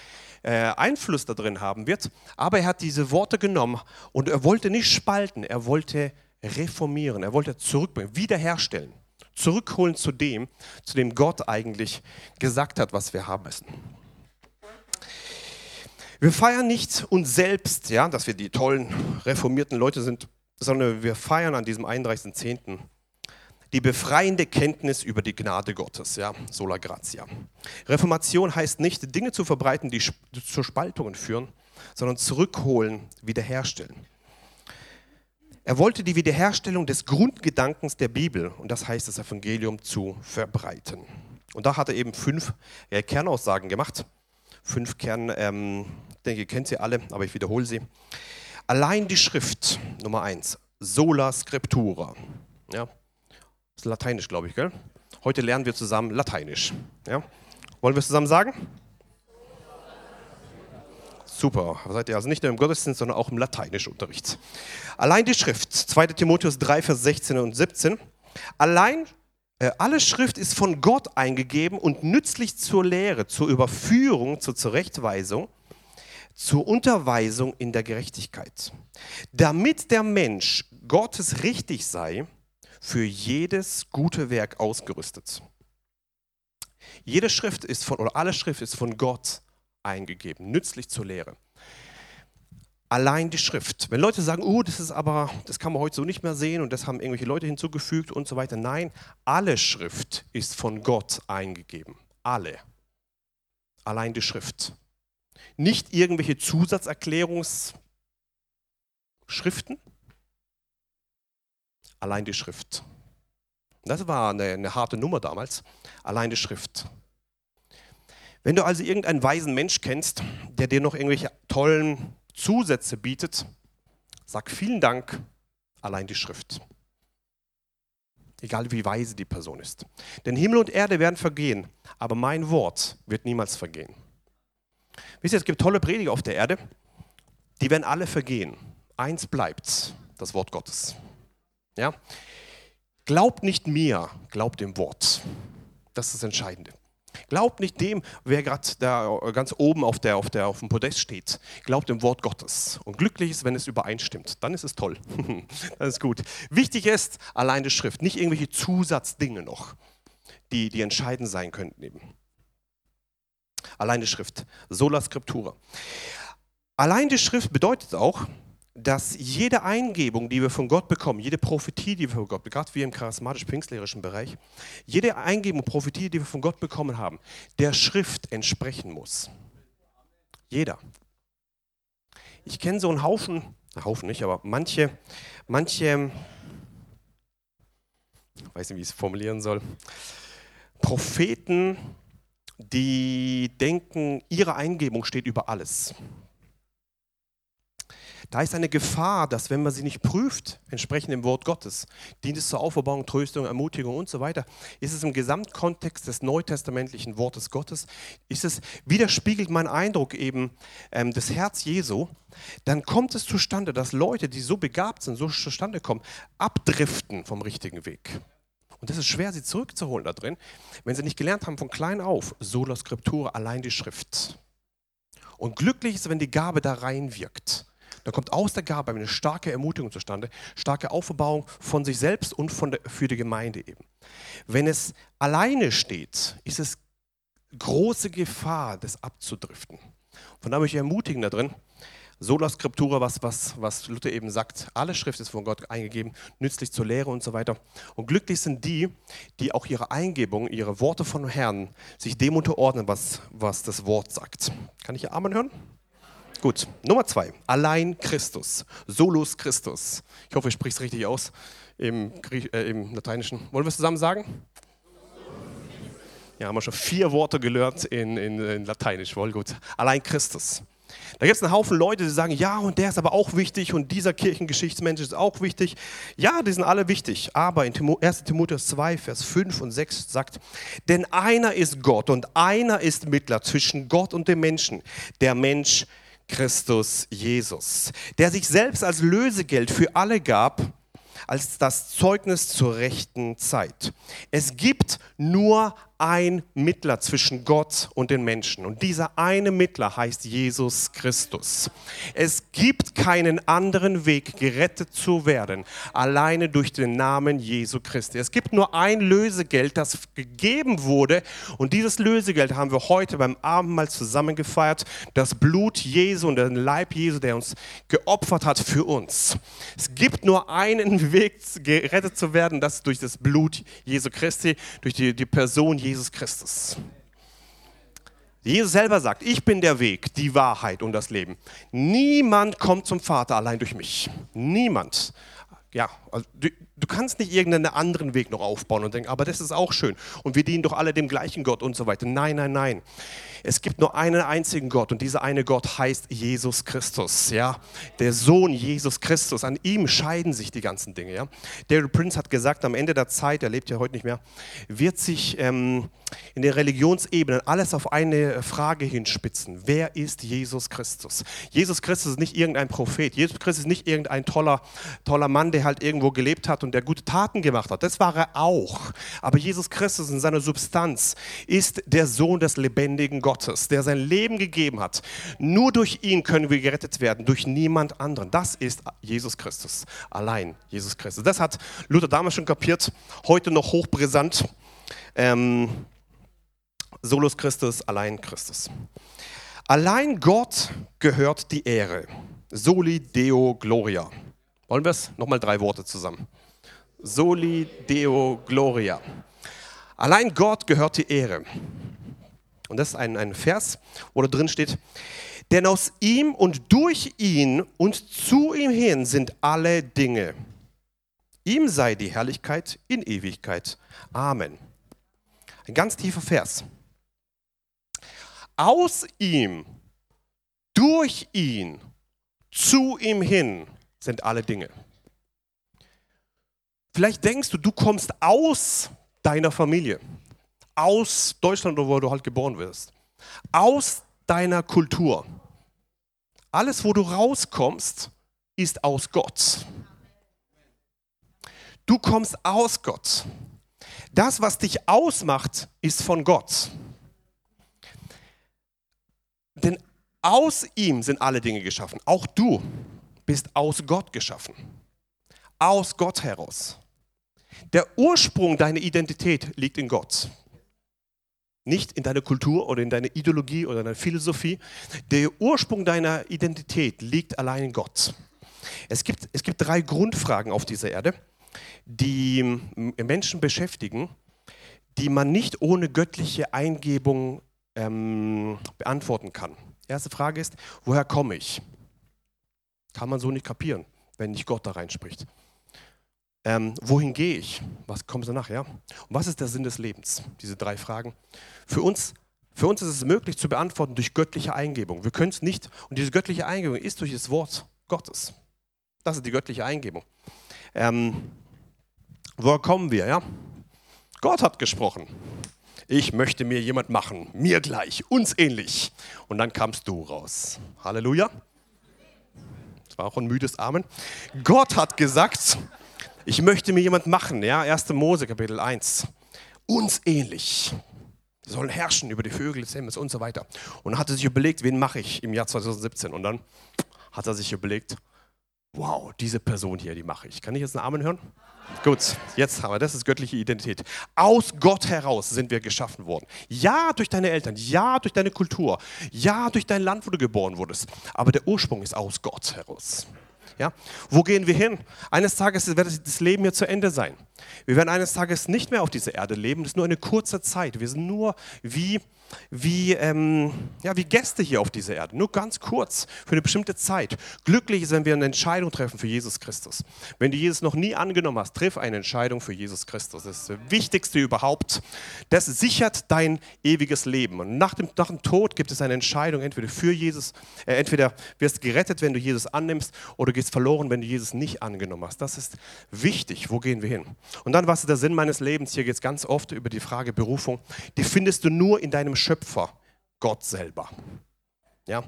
äh, Einfluss da drin haben wird, aber er hat diese Worte genommen und er wollte nicht spalten, er wollte reformieren, er wollte zurückbringen, wiederherstellen, zurückholen zu dem, zu dem Gott eigentlich gesagt hat, was wir haben müssen. Wir feiern nicht uns selbst, ja, dass wir die tollen reformierten Leute sind, sondern wir feiern an diesem 31.10. die befreiende Kenntnis über die Gnade Gottes, ja, sola gratia. Reformation heißt nicht, Dinge zu verbreiten, die zu Spaltungen führen, sondern zurückholen, wiederherstellen. Er wollte die Wiederherstellung des Grundgedankens der Bibel, und das heißt das Evangelium, zu verbreiten. Und da hat er eben fünf äh, Kernaussagen gemacht. Fünf Kern, ähm, ich denke, ihr kennt sie alle, aber ich wiederhole sie. Allein die Schrift, Nummer eins, sola scriptura. Ja, das ist lateinisch, glaube ich, gell? Heute lernen wir zusammen Lateinisch. Ja? Wollen wir es zusammen sagen? Super, seid ihr also nicht nur im Gottesdienst, sondern auch im Lateinischunterricht. Allein die Schrift, 2 Timotheus 3, Vers 16 und 17. Allein äh, alle Schrift ist von Gott eingegeben und nützlich zur Lehre, zur Überführung, zur Zurechtweisung, zur Unterweisung in der Gerechtigkeit, damit der Mensch Gottes richtig sei, für jedes gute Werk ausgerüstet. Jede Schrift ist von, oder alle Schrift ist von Gott eingegeben, nützlich zur Lehre. Allein die Schrift. Wenn Leute sagen, oh, das ist aber, das kann man heute so nicht mehr sehen und das haben irgendwelche Leute hinzugefügt und so weiter. Nein, alle Schrift ist von Gott eingegeben. Alle. Allein die Schrift. Nicht irgendwelche Zusatzerklärungsschriften. Allein die Schrift. Das war eine, eine harte Nummer damals. Allein die Schrift. Wenn du also irgendeinen weisen Mensch kennst, der dir noch irgendwelche tollen Zusätze bietet, sag vielen Dank, allein die Schrift. Egal wie weise die Person ist. Denn Himmel und Erde werden vergehen, aber mein Wort wird niemals vergehen. Wisst ihr, es gibt tolle Prediger auf der Erde, die werden alle vergehen. Eins bleibt, das Wort Gottes. Ja? Glaubt nicht mir, glaubt dem Wort. Das ist das Entscheidende. Glaubt nicht dem, wer gerade da ganz oben auf, der, auf, der, auf dem Podest steht. Glaubt dem Wort Gottes. Und glücklich ist, wenn es übereinstimmt. Dann ist es toll. [laughs] das ist gut. Wichtig ist allein die Schrift, nicht irgendwelche Zusatzdinge noch, die, die entscheidend sein könnten eben. Allein die Schrift. Sola Scriptura. Allein die Schrift bedeutet auch, dass jede Eingebung, die wir von Gott bekommen, jede Prophetie, die wir von Gott, gerade wie im charismatisch-pfingstlerischen Bereich, jede Eingebung, Prophetie, die wir von Gott bekommen haben, der Schrift entsprechen muss. Jeder. Ich kenne so einen Haufen, Haufen nicht, aber manche, manche, ich weiß nicht, wie ich es formulieren soll, Propheten, die denken, ihre Eingebung steht über alles. Da ist eine Gefahr, dass wenn man sie nicht prüft, entsprechend dem Wort Gottes, dient es zur Auferbauung, Tröstung, Ermutigung und so weiter, ist es im Gesamtkontext des neutestamentlichen Wortes Gottes, ist es, widerspiegelt mein Eindruck eben ähm, das Herz Jesu, dann kommt es zustande, dass Leute, die so begabt sind, so zustande kommen, abdriften vom richtigen Weg. Und das ist schwer, sie zurückzuholen da drin, wenn sie nicht gelernt haben von klein auf, sola scriptura, allein die Schrift. Und glücklich ist, wenn die Gabe da reinwirkt. Da kommt aus der Gabe eine starke Ermutigung zustande, starke Aufbauung von sich selbst und von der, für die Gemeinde eben. Wenn es alleine steht, ist es große Gefahr, das abzudriften. Von daher möchte ich ermutigen da drin, Sola Scriptura, was, was, was Luther eben sagt, alle Schrift ist von Gott eingegeben, nützlich zur Lehre und so weiter. Und glücklich sind die, die auch ihre Eingebung, ihre Worte von Herrn sich dem unterordnen, was, was das Wort sagt. Kann ich hier Amen hören? Gut, Nummer zwei. Allein Christus. Solus Christus. Ich hoffe, ich spreche es richtig aus im, äh, im Lateinischen. Wollen wir es zusammen sagen? Ja, haben wir schon vier Worte gelernt in, in, in Lateinisch. Wohl gut. Allein Christus. Da gibt es einen Haufen Leute, die sagen, ja, und der ist aber auch wichtig und dieser Kirchengeschichtsmensch ist auch wichtig. Ja, die sind alle wichtig. Aber in 1 Timotheus 2, Vers 5 und 6 sagt, denn einer ist Gott und einer ist Mittler zwischen Gott und dem Menschen, der Mensch Christus Jesus, der sich selbst als Lösegeld für alle gab, als das Zeugnis zur rechten Zeit. Es gibt nur ein Mittler zwischen Gott und den Menschen. Und dieser eine Mittler heißt Jesus Christus. Es gibt keinen anderen Weg, gerettet zu werden, alleine durch den Namen Jesu Christi. Es gibt nur ein Lösegeld, das gegeben wurde. Und dieses Lösegeld haben wir heute beim Abendmahl zusammen gefeiert. Das Blut Jesu und den Leib Jesu, der uns geopfert hat für uns. Es gibt nur einen [laughs] Weg, gerettet zu werden, das ist durch das Blut Jesu Christi, durch die, die Person Jesu Jesus Christus. Jesus selber sagt, ich bin der Weg, die Wahrheit und das Leben. Niemand kommt zum Vater allein durch mich. Niemand. Ja, also du, kannst nicht irgendeinen anderen Weg noch aufbauen und denken, aber das ist auch schön. Und wir dienen doch alle dem gleichen Gott und so weiter. Nein, nein, nein. Es gibt nur einen einzigen Gott und dieser eine Gott heißt Jesus Christus, ja, der Sohn Jesus Christus. An ihm scheiden sich die ganzen Dinge, ja. Daryl Prince hat gesagt, am Ende der Zeit, er lebt ja heute nicht mehr, wird sich ähm, in den Religionsebenen alles auf eine Frage hinspitzen: Wer ist Jesus Christus? Jesus Christus ist nicht irgendein Prophet. Jesus Christus ist nicht irgendein toller, toller Mann, der halt irgendwo gelebt hat und der gute Taten gemacht hat. Das war er auch. Aber Jesus Christus in seiner Substanz ist der Sohn des lebendigen Gottes. Der sein Leben gegeben hat. Nur durch ihn können wir gerettet werden, durch niemand anderen. Das ist Jesus Christus, allein Jesus Christus. Das hat Luther damals schon kapiert, heute noch hochbrisant. Ähm, Solus Christus, allein Christus. Allein Gott gehört die Ehre. Soli Deo Gloria. Wollen wir es? Nochmal drei Worte zusammen. Soli Deo Gloria. Allein Gott gehört die Ehre. Und das ist ein, ein Vers, wo da drin steht, denn aus ihm und durch ihn und zu ihm hin sind alle Dinge. Ihm sei die Herrlichkeit in Ewigkeit. Amen. Ein ganz tiefer Vers. Aus ihm, durch ihn, zu ihm hin sind alle Dinge. Vielleicht denkst du, du kommst aus deiner Familie aus Deutschland wo du halt geboren wirst, aus deiner Kultur. Alles, wo du rauskommst, ist aus Gott. Du kommst aus Gott. Das, was dich ausmacht, ist von Gott. Denn aus ihm sind alle Dinge geschaffen. Auch du bist aus Gott geschaffen. Aus Gott heraus. Der Ursprung deiner Identität liegt in Gott nicht in deiner Kultur oder in deiner Ideologie oder in deiner Philosophie. Der Ursprung deiner Identität liegt allein in Gott. Es gibt, es gibt drei Grundfragen auf dieser Erde, die Menschen beschäftigen, die man nicht ohne göttliche Eingebung ähm, beantworten kann. Erste Frage ist, woher komme ich? Kann man so nicht kapieren, wenn nicht Gott da reinspricht. Ähm, wohin gehe ich? Was kommt danach? Ja? Und was ist der Sinn des Lebens? Diese drei Fragen. Für uns Für uns ist es möglich zu beantworten durch göttliche Eingebung. Wir können es nicht. Und diese göttliche Eingebung ist durch das Wort Gottes. Das ist die göttliche Eingebung. Ähm, woher kommen wir? Ja? Gott hat gesprochen. Ich möchte mir jemand machen, mir gleich, uns ähnlich. Und dann kamst du raus. Halleluja. Das war auch ein müdes Amen. Gott hat gesagt, ich möchte mir jemand machen. Ja, 1. Mose Kapitel 1. Uns ähnlich. Wir sollen herrschen über die Vögel des Himmels und so weiter. Und dann hat er sich überlegt, wen mache ich im Jahr 2017? Und dann hat er sich überlegt, wow, diese Person hier, die mache ich. Kann ich jetzt einen Amen hören? Gut, jetzt haben wir, das ist göttliche Identität. Aus Gott heraus sind wir geschaffen worden. Ja, durch deine Eltern, ja, durch deine Kultur, ja, durch dein Land, wo du geboren wurdest. Aber der Ursprung ist aus Gott heraus. Ja? Wo gehen wir hin? Eines Tages wird das Leben hier zu Ende sein. Wir werden eines Tages nicht mehr auf dieser Erde leben. Das ist nur eine kurze Zeit. Wir sind nur wie wie, ähm, ja, wie Gäste hier auf dieser Erde, nur ganz kurz, für eine bestimmte Zeit. Glücklich ist, wenn wir eine Entscheidung treffen für Jesus Christus. Wenn du Jesus noch nie angenommen hast, triff eine Entscheidung für Jesus Christus. Das ist das Wichtigste überhaupt. Das sichert dein ewiges Leben. Und nach dem, nach dem Tod gibt es eine Entscheidung, entweder für Jesus, äh, entweder wirst gerettet, wenn du Jesus annimmst, oder gehst verloren, wenn du Jesus nicht angenommen hast. Das ist wichtig. Wo gehen wir hin? Und dann, was ist der Sinn meines Lebens? Hier geht es ganz oft über die Frage Berufung. Die findest du nur in deinem Schöpfer, Gott selber. Ja?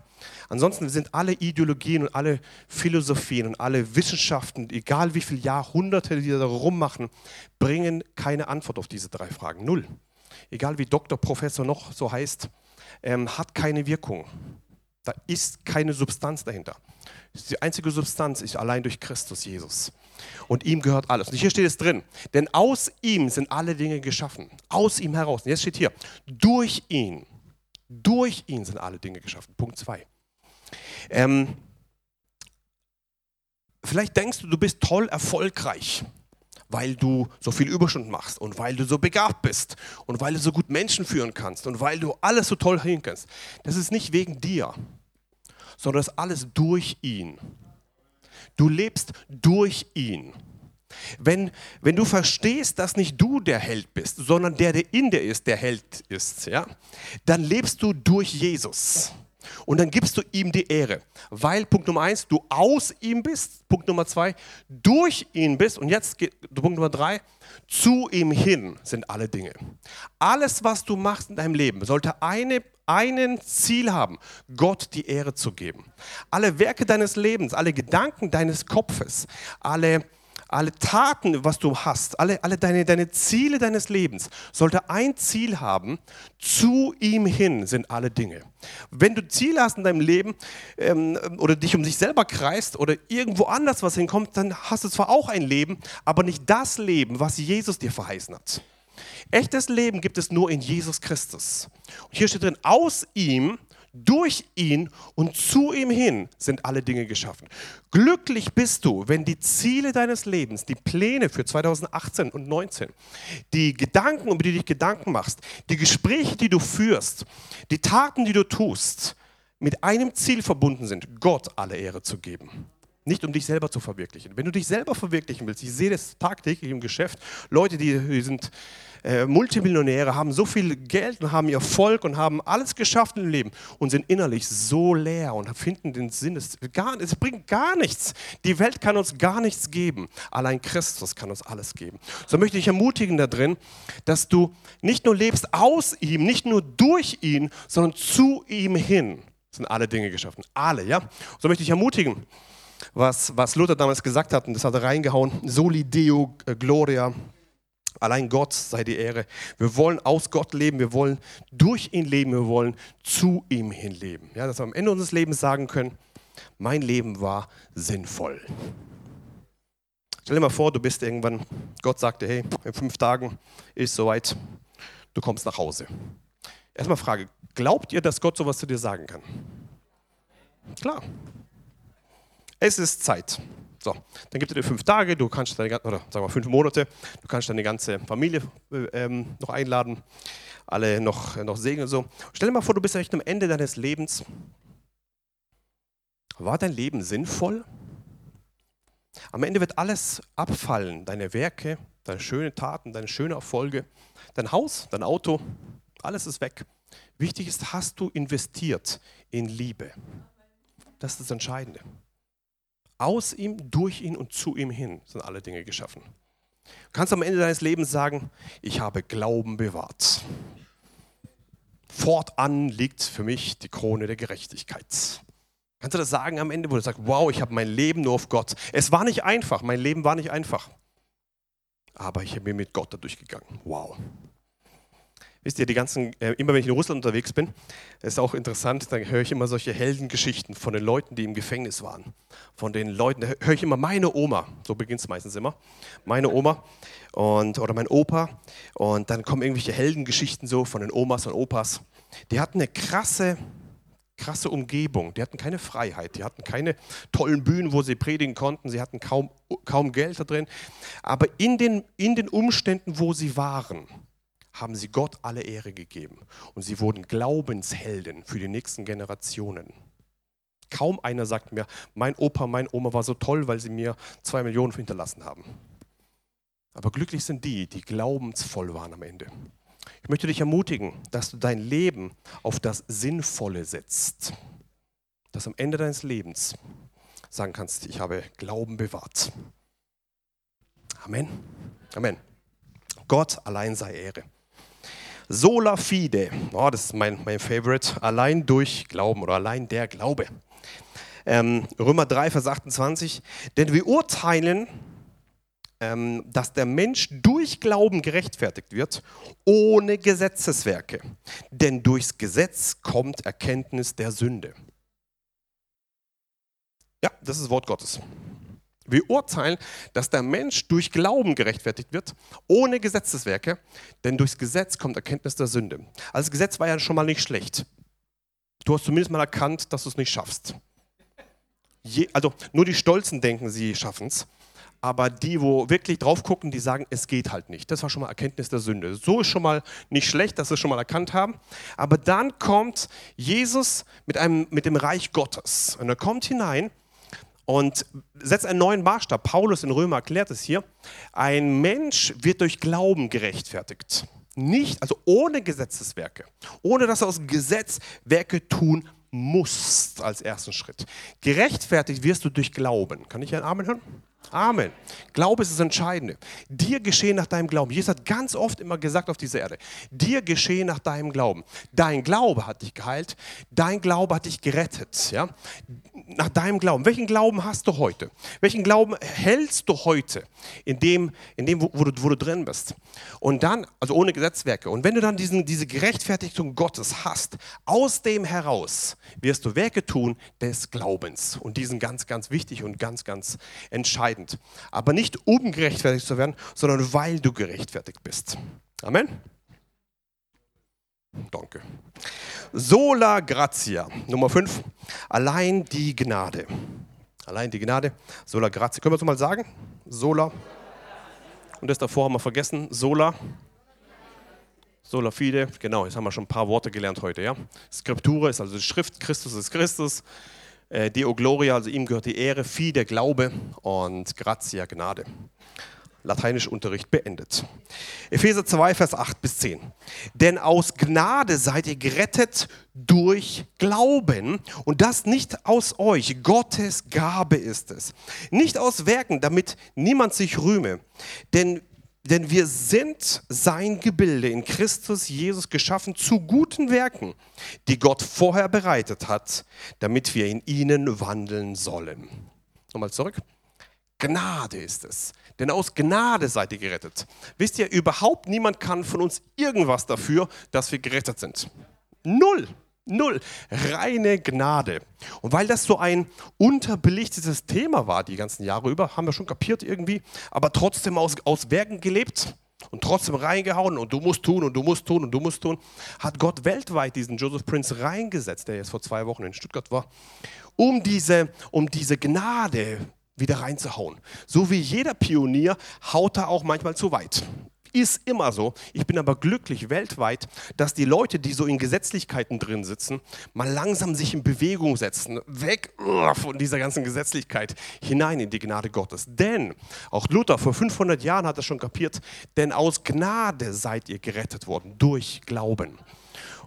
Ansonsten sind alle Ideologien und alle Philosophien und alle Wissenschaften, egal wie viele Jahrhunderte die da rummachen, bringen keine Antwort auf diese drei Fragen. Null. Egal wie Doktor, Professor noch so heißt, ähm, hat keine Wirkung. Da ist keine Substanz dahinter. Die einzige Substanz ist allein durch Christus Jesus. Und ihm gehört alles. Und hier steht es drin. Denn aus ihm sind alle Dinge geschaffen. Aus ihm heraus. Und jetzt steht hier, durch ihn. Durch ihn sind alle Dinge geschaffen. Punkt 2. Ähm, vielleicht denkst du, du bist toll erfolgreich, weil du so viel Überstunden machst und weil du so begabt bist und weil du so gut Menschen führen kannst und weil du alles so toll hin kannst. Das ist nicht wegen dir, sondern das ist alles durch ihn. Du lebst durch ihn. Wenn, wenn du verstehst, dass nicht du der Held bist, sondern der, der in dir ist, der Held ist, ja, dann lebst du durch Jesus. Und dann gibst du ihm die Ehre, weil Punkt Nummer eins, du aus ihm bist, Punkt Nummer zwei, durch ihn bist und jetzt Punkt Nummer drei, zu ihm hin sind alle Dinge. Alles, was du machst in deinem Leben, sollte eine einen Ziel haben, Gott die Ehre zu geben. Alle Werke deines Lebens, alle Gedanken deines Kopfes, alle, alle Taten, was du hast, alle, alle deine, deine Ziele deines Lebens, sollte ein Ziel haben, zu ihm hin sind alle Dinge. Wenn du Ziele hast in deinem Leben ähm, oder dich um sich selber kreist oder irgendwo anders was hinkommt, dann hast du zwar auch ein Leben, aber nicht das Leben, was Jesus dir verheißen hat. Echtes Leben gibt es nur in Jesus Christus. Und hier steht drin, aus ihm, durch ihn und zu ihm hin sind alle Dinge geschaffen. Glücklich bist du, wenn die Ziele deines Lebens, die Pläne für 2018 und 2019, die Gedanken, über die du dich Gedanken machst, die Gespräche, die du führst, die Taten, die du tust, mit einem Ziel verbunden sind, Gott alle Ehre zu geben. Nicht um dich selber zu verwirklichen. Wenn du dich selber verwirklichen willst, ich sehe das tagtäglich im Geschäft, Leute, die, die sind äh, Multimillionäre, haben so viel Geld und haben Erfolg und haben alles geschafft im Leben und sind innerlich so leer und finden den Sinn, es, gar, es bringt gar nichts. Die Welt kann uns gar nichts geben. Allein Christus kann uns alles geben. So möchte ich ermutigen da drin, dass du nicht nur lebst aus ihm, nicht nur durch ihn, sondern zu ihm hin sind alle Dinge geschaffen. Alle, ja? So möchte ich ermutigen was, was Luther damals gesagt hat, und das hat er reingehauen, Soli Deo äh, Gloria, allein Gott sei die Ehre. Wir wollen aus Gott leben, wir wollen durch ihn leben, wir wollen zu ihm hin leben. Ja, dass wir am Ende unseres Lebens sagen können, mein Leben war sinnvoll. Stell dir mal vor, du bist irgendwann, Gott sagte, hey, in fünf Tagen ist soweit, du kommst nach Hause. Erstmal Frage, glaubt ihr, dass Gott sowas zu dir sagen kann? Klar, es ist Zeit. So, dann gibt es dir fünf Tage, du kannst deine, oder sagen wir fünf Monate, du kannst deine ganze Familie äh, ähm, noch einladen, alle noch, noch segnen und so. Stell dir mal vor, du bist echt am Ende deines Lebens. War dein Leben sinnvoll? Am Ende wird alles abfallen, deine Werke, deine schönen Taten, deine schönen Erfolge, dein Haus, dein Auto, alles ist weg. Wichtig ist, hast du investiert in Liebe? Das ist das Entscheidende. Aus ihm, durch ihn und zu ihm hin sind alle Dinge geschaffen. Du kannst am Ende deines Lebens sagen, ich habe Glauben bewahrt. Fortan liegt für mich die Krone der Gerechtigkeit. Kannst du das sagen am Ende, wo du sagst, wow, ich habe mein Leben nur auf Gott. Es war nicht einfach, mein Leben war nicht einfach. Aber ich bin mit Gott da durchgegangen. Wow. Wisst ihr, die ganzen, äh, immer wenn ich in Russland unterwegs bin, ist auch interessant, dann höre ich immer solche Heldengeschichten von den Leuten, die im Gefängnis waren. Von den Leuten, da höre ich immer meine Oma, so beginnt es meistens immer, meine Oma und, oder mein Opa. Und dann kommen irgendwelche Heldengeschichten so von den Omas und Opas. Die hatten eine krasse, krasse Umgebung. Die hatten keine Freiheit, die hatten keine tollen Bühnen, wo sie predigen konnten, sie hatten kaum, kaum Geld da drin. Aber in den, in den Umständen, wo sie waren, haben sie Gott alle Ehre gegeben. Und sie wurden Glaubenshelden für die nächsten Generationen. Kaum einer sagt mir, mein Opa, mein Oma war so toll, weil sie mir zwei Millionen hinterlassen haben. Aber glücklich sind die, die glaubensvoll waren am Ende. Ich möchte dich ermutigen, dass du dein Leben auf das Sinnvolle setzt. Dass am Ende deines Lebens sagen kannst, ich habe Glauben bewahrt. Amen. Amen. Gott allein sei Ehre. Sola fide, oh, das ist mein, mein Favorite, allein durch Glauben oder allein der Glaube. Ähm, Römer 3, Vers 28, denn wir urteilen, ähm, dass der Mensch durch Glauben gerechtfertigt wird, ohne Gesetzeswerke. Denn durchs Gesetz kommt Erkenntnis der Sünde. Ja, das ist das Wort Gottes. Wir urteilen, dass der Mensch durch Glauben gerechtfertigt wird, ohne Gesetzeswerke, denn durchs Gesetz kommt Erkenntnis der Sünde. Also das Gesetz war ja schon mal nicht schlecht. Du hast zumindest mal erkannt, dass du es nicht schaffst. Je, also nur die Stolzen denken, sie schaffen es. Aber die, wo wirklich drauf gucken, die sagen, es geht halt nicht. Das war schon mal Erkenntnis der Sünde. So ist schon mal nicht schlecht, dass sie es schon mal erkannt haben. Aber dann kommt Jesus mit, einem, mit dem Reich Gottes. Und er kommt hinein und setzt einen neuen Maßstab. Paulus in Römer erklärt es hier. Ein Mensch wird durch Glauben gerechtfertigt. Nicht, also ohne Gesetzeswerke, ohne dass er aus Gesetz Werke tun muss als ersten Schritt. Gerechtfertigt wirst du durch Glauben. Kann ich einen Amen hören? Amen. Glaube ist das Entscheidende. Dir geschehen nach deinem Glauben. Jesus hat ganz oft immer gesagt auf dieser Erde, dir geschehen nach deinem Glauben. Dein Glaube hat dich geheilt, dein Glaube hat dich gerettet. Ja? Nach deinem Glauben. Welchen Glauben hast du heute? Welchen Glauben hältst du heute in dem, in dem wo, wo, du, wo du drin bist? Und dann, also ohne Gesetzwerke. Und wenn du dann diesen, diese Gerechtfertigung Gottes hast, aus dem heraus wirst du Werke tun des Glaubens. Und die sind ganz, ganz wichtig und ganz, ganz entscheidend entscheidend. Aber nicht um gerechtfertigt zu werden, sondern weil du gerechtfertigt bist. Amen. Danke. Sola gratia. Nummer 5. Allein die Gnade. Allein die Gnade. Sola gratia. Können wir es mal sagen? Sola. Und das davor haben wir vergessen. Sola. Sola fide. Genau, jetzt haben wir schon ein paar Worte gelernt heute. Ja? Skriptura ist also die Schrift. Christus ist Christus. Äh, Deo Gloria, also ihm gehört die Ehre, Fi der Glaube und Gratia Gnade. Lateinisch Unterricht beendet. Epheser 2, Vers 8 bis 10. Denn aus Gnade seid ihr gerettet durch Glauben und das nicht aus euch. Gottes Gabe ist es. Nicht aus Werken, damit niemand sich rühme. Denn denn wir sind sein Gebilde in Christus Jesus geschaffen zu guten Werken, die Gott vorher bereitet hat, damit wir in ihnen wandeln sollen. Nochmal zurück. Gnade ist es. Denn aus Gnade seid ihr gerettet. Wisst ihr, überhaupt niemand kann von uns irgendwas dafür, dass wir gerettet sind. Null. Null. Reine Gnade. Und weil das so ein unterbelichtetes Thema war die ganzen Jahre über, haben wir schon kapiert irgendwie, aber trotzdem aus, aus Werken gelebt und trotzdem reingehauen und du musst tun und du musst tun und du musst tun, hat Gott weltweit diesen Joseph Prince reingesetzt, der jetzt vor zwei Wochen in Stuttgart war, um diese, um diese Gnade wieder reinzuhauen. So wie jeder Pionier haut er auch manchmal zu weit. Ist immer so. Ich bin aber glücklich weltweit, dass die Leute, die so in Gesetzlichkeiten drin sitzen, mal langsam sich in Bewegung setzen, weg von dieser ganzen Gesetzlichkeit hinein in die Gnade Gottes. Denn, auch Luther vor 500 Jahren hat das schon kapiert, denn aus Gnade seid ihr gerettet worden, durch Glauben.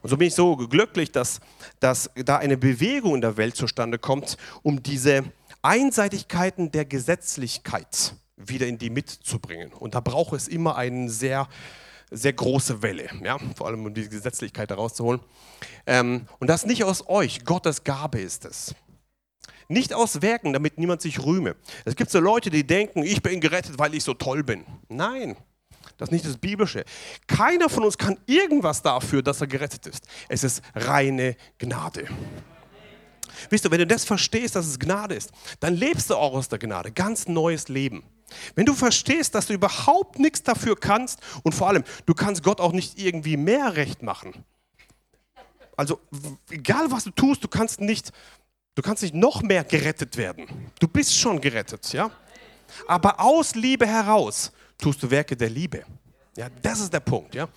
Und so bin ich so glücklich, dass, dass da eine Bewegung in der Welt zustande kommt, um diese Einseitigkeiten der Gesetzlichkeit wieder in die mitzubringen. Und da braucht es immer eine sehr, sehr große Welle, ja? vor allem um die Gesetzlichkeit herauszuholen. Ähm, und das nicht aus euch, Gottes Gabe ist es. Nicht aus Werken, damit niemand sich rühme. Es gibt so Leute, die denken, ich bin gerettet, weil ich so toll bin. Nein, das ist nicht das Biblische. Keiner von uns kann irgendwas dafür, dass er gerettet ist. Es ist reine Gnade. Wisst du, wenn du das verstehst, dass es Gnade ist, dann lebst du auch aus der Gnade. Ganz neues Leben. Wenn du verstehst, dass du überhaupt nichts dafür kannst und vor allem, du kannst Gott auch nicht irgendwie mehr recht machen. Also egal was du tust, du kannst nicht, du kannst nicht noch mehr gerettet werden. Du bist schon gerettet, ja. Aber aus Liebe heraus tust du Werke der Liebe. Ja, das ist der Punkt, ja.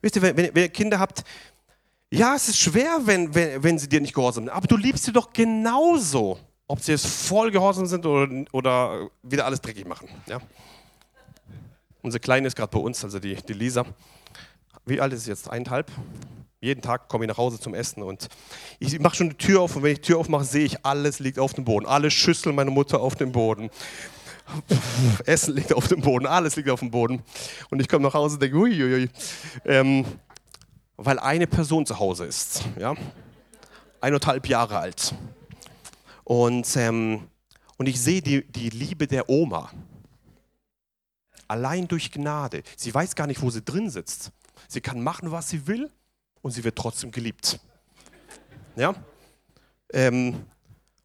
Wisst ihr, wenn, wenn ihr Kinder habt, ja, es ist schwer, wenn, wenn, wenn sie dir nicht gehorsam sind, aber du liebst sie doch genauso, ob sie jetzt voll gehorsam sind oder, oder wieder alles dreckig machen. Ja? Unsere Kleine ist gerade bei uns, also die, die Lisa. Wie alt ist sie jetzt? Eineinhalb? Jeden Tag komme ich nach Hause zum Essen und ich mache schon die Tür auf und wenn ich die Tür aufmache, sehe ich, alles liegt auf dem Boden. Alle Schüsseln meiner Mutter auf dem Boden. Essen liegt auf dem Boden, alles liegt auf dem Boden. Und ich komme nach Hause und denke, uiuiui. Ähm, weil eine Person zu Hause ist, ja, eineinhalb Jahre alt. Und, ähm, und ich sehe die, die Liebe der Oma. Allein durch Gnade. Sie weiß gar nicht, wo sie drin sitzt. Sie kann machen, was sie will und sie wird trotzdem geliebt. Ja? Ähm,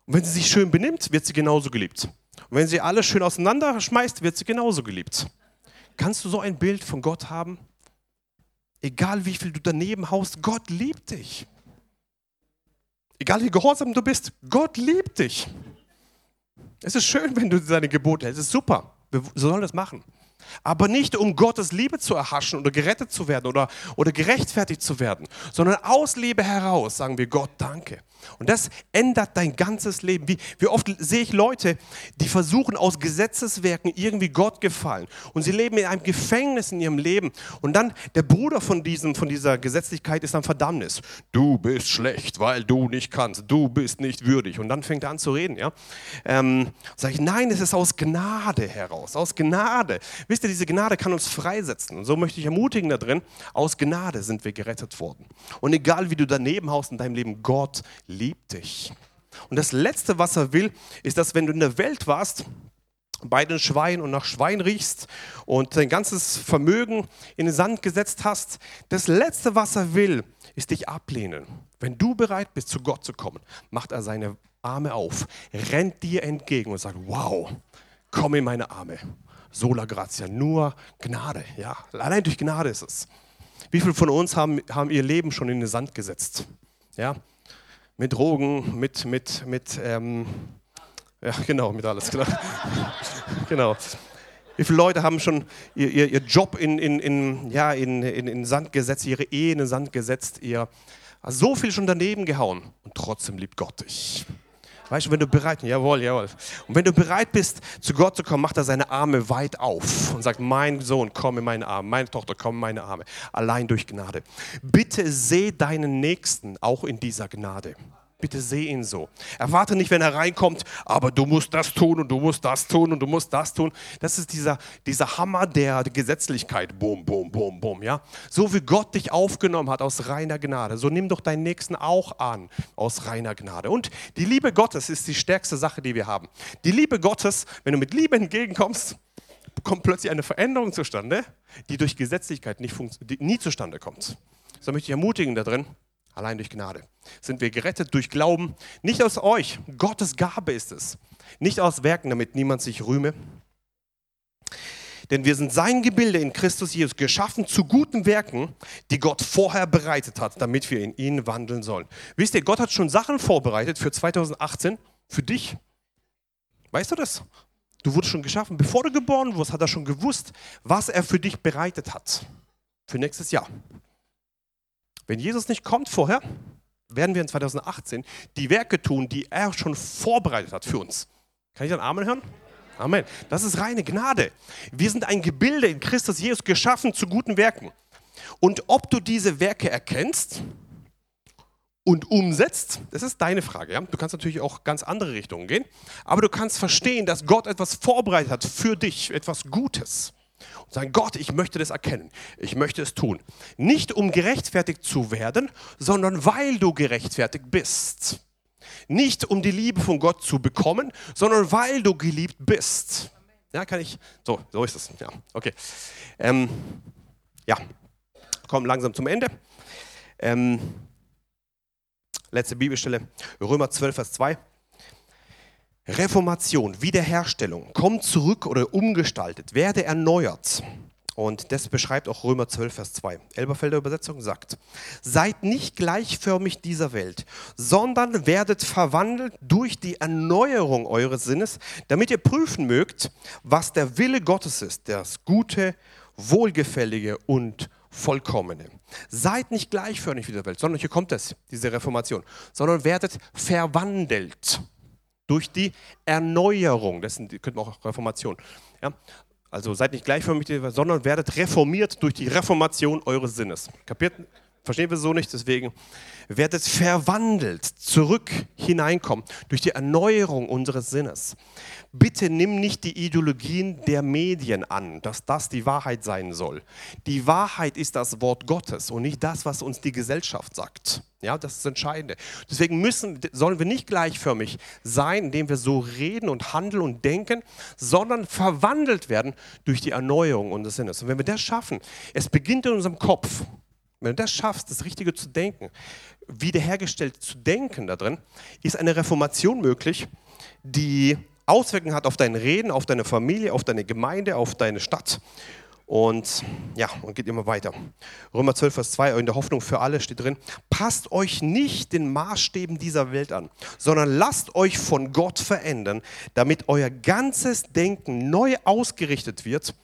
und wenn sie sich schön benimmt, wird sie genauso geliebt. Und wenn sie alles schön auseinanderschmeißt, wird sie genauso geliebt. Kannst du so ein Bild von Gott haben? Egal wie viel du daneben haust, Gott liebt dich. Egal wie gehorsam du bist, Gott liebt dich. Es ist schön, wenn du seine Gebote hältst. Es ist super. Wir sollen das machen aber nicht um Gottes Liebe zu erhaschen oder gerettet zu werden oder, oder gerechtfertigt zu werden, sondern aus Liebe heraus sagen wir Gott Danke. Und das ändert dein ganzes Leben. Wie, wie oft sehe ich Leute, die versuchen aus Gesetzeswerken irgendwie Gott gefallen und sie leben in einem Gefängnis in ihrem Leben und dann der Bruder von, diesem, von dieser Gesetzlichkeit ist ein Verdammnis. Du bist schlecht, weil du nicht kannst, du bist nicht würdig. Und dann fängt er an zu reden. Ja? Ähm, Sage ich, nein, es ist aus Gnade heraus, aus Gnade. Wisst ihr, diese Gnade kann uns freisetzen. Und so möchte ich ermutigen da drin, aus Gnade sind wir gerettet worden. Und egal wie du daneben haust in deinem Leben, Gott liebt dich. Und das Letzte, was er will, ist, dass wenn du in der Welt warst, bei den Schweinen und nach Schwein riechst und dein ganzes Vermögen in den Sand gesetzt hast, das Letzte, was er will, ist dich ablehnen. Wenn du bereit bist, zu Gott zu kommen, macht er seine Arme auf, rennt dir entgegen und sagt, wow, komm in meine Arme sola gratia, nur Gnade. Ja, allein durch Gnade ist es. Wie viele von uns haben, haben ihr Leben schon in den Sand gesetzt? Ja, mit Drogen, mit, mit, mit, ähm, ja, genau, mit alles, genau. [laughs] genau. Wie viele Leute haben schon ihr, ihr, ihr Job in, in, in, ja, in, in, in Sand gesetzt, ihre Ehe in den Sand gesetzt, ihr so viel schon daneben gehauen und trotzdem liebt Gott dich. Weißt du, wenn du bereit bist, jawohl, jawohl. Und wenn du bereit bist, zu Gott zu kommen, macht er seine Arme weit auf und sagt, mein Sohn, komm in meine Arme, meine Tochter, komm in meine Arme. Allein durch Gnade. Bitte seh deinen Nächsten auch in dieser Gnade. Bitte seh ihn so. Erwarte nicht, wenn er reinkommt, aber du musst das tun und du musst das tun und du musst das tun. Das ist dieser, dieser Hammer der Gesetzlichkeit. Boom, boom, boom, boom. Ja? So wie Gott dich aufgenommen hat aus reiner Gnade, so nimm doch deinen Nächsten auch an aus reiner Gnade. Und die Liebe Gottes ist die stärkste Sache, die wir haben. Die Liebe Gottes, wenn du mit Liebe entgegenkommst, kommt plötzlich eine Veränderung zustande, die durch Gesetzlichkeit nicht nie zustande kommt. So möchte ich ermutigen da drin. Allein durch Gnade sind wir gerettet durch Glauben. Nicht aus euch, Gottes Gabe ist es. Nicht aus Werken, damit niemand sich rühme. Denn wir sind sein Gebilde in Christus Jesus, geschaffen zu guten Werken, die Gott vorher bereitet hat, damit wir in ihn wandeln sollen. Wisst ihr, Gott hat schon Sachen vorbereitet für 2018, für dich. Weißt du das? Du wurdest schon geschaffen. Bevor du geboren wurdest, hat er schon gewusst, was er für dich bereitet hat. Für nächstes Jahr. Wenn Jesus nicht kommt vorher, werden wir in 2018 die Werke tun, die er schon vorbereitet hat für uns. Kann ich einen Amen hören? Amen. Das ist reine Gnade. Wir sind ein Gebilde in Christus Jesus geschaffen zu guten Werken. Und ob du diese Werke erkennst und umsetzt, das ist deine Frage. Ja? Du kannst natürlich auch ganz andere Richtungen gehen, aber du kannst verstehen, dass Gott etwas vorbereitet hat für dich, etwas Gutes. Und sagen, Gott, ich möchte das erkennen, ich möchte es tun. Nicht um gerechtfertigt zu werden, sondern weil du gerechtfertigt bist. Nicht um die Liebe von Gott zu bekommen, sondern weil du geliebt bist. Ja, kann ich. So, so ist es. Ja, okay. Ähm, ja, kommen langsam zum Ende. Ähm, letzte Bibelstelle, Römer 12, Vers 2. Reformation, Wiederherstellung, kommt zurück oder umgestaltet, werde erneuert. Und das beschreibt auch Römer 12, Vers 2. Elberfelder Übersetzung sagt, seid nicht gleichförmig dieser Welt, sondern werdet verwandelt durch die Erneuerung eures Sinnes, damit ihr prüfen mögt, was der Wille Gottes ist, das Gute, Wohlgefällige und Vollkommene. Seid nicht gleichförmig dieser Welt, sondern hier kommt es, diese Reformation, sondern werdet verwandelt durch die Erneuerung. Das könnte man auch Reformation. Ja? Also seid nicht gleichförmig, sondern werdet reformiert durch die Reformation eures Sinnes. Kapiert? Verstehen wir so nicht? Deswegen werdet verwandelt, zurück hineinkommen durch die Erneuerung unseres Sinnes. Bitte nimm nicht die Ideologien der Medien an, dass das die Wahrheit sein soll. Die Wahrheit ist das Wort Gottes und nicht das, was uns die Gesellschaft sagt. Ja, das ist das Entscheidende. Deswegen müssen, sollen wir nicht gleichförmig sein, indem wir so reden und handeln und denken, sondern verwandelt werden durch die Erneuerung unseres Sinnes. Und wenn wir das schaffen, es beginnt in unserem Kopf. Wenn du das schaffst, das Richtige zu denken, wiederhergestellt zu denken da drin, ist eine Reformation möglich, die Auswirkungen hat auf dein Reden, auf deine Familie, auf deine Gemeinde, auf deine Stadt. Und ja, und geht immer weiter. Römer 12, Vers 2, in der Hoffnung für alle steht drin, passt euch nicht den Maßstäben dieser Welt an, sondern lasst euch von Gott verändern, damit euer ganzes Denken neu ausgerichtet wird.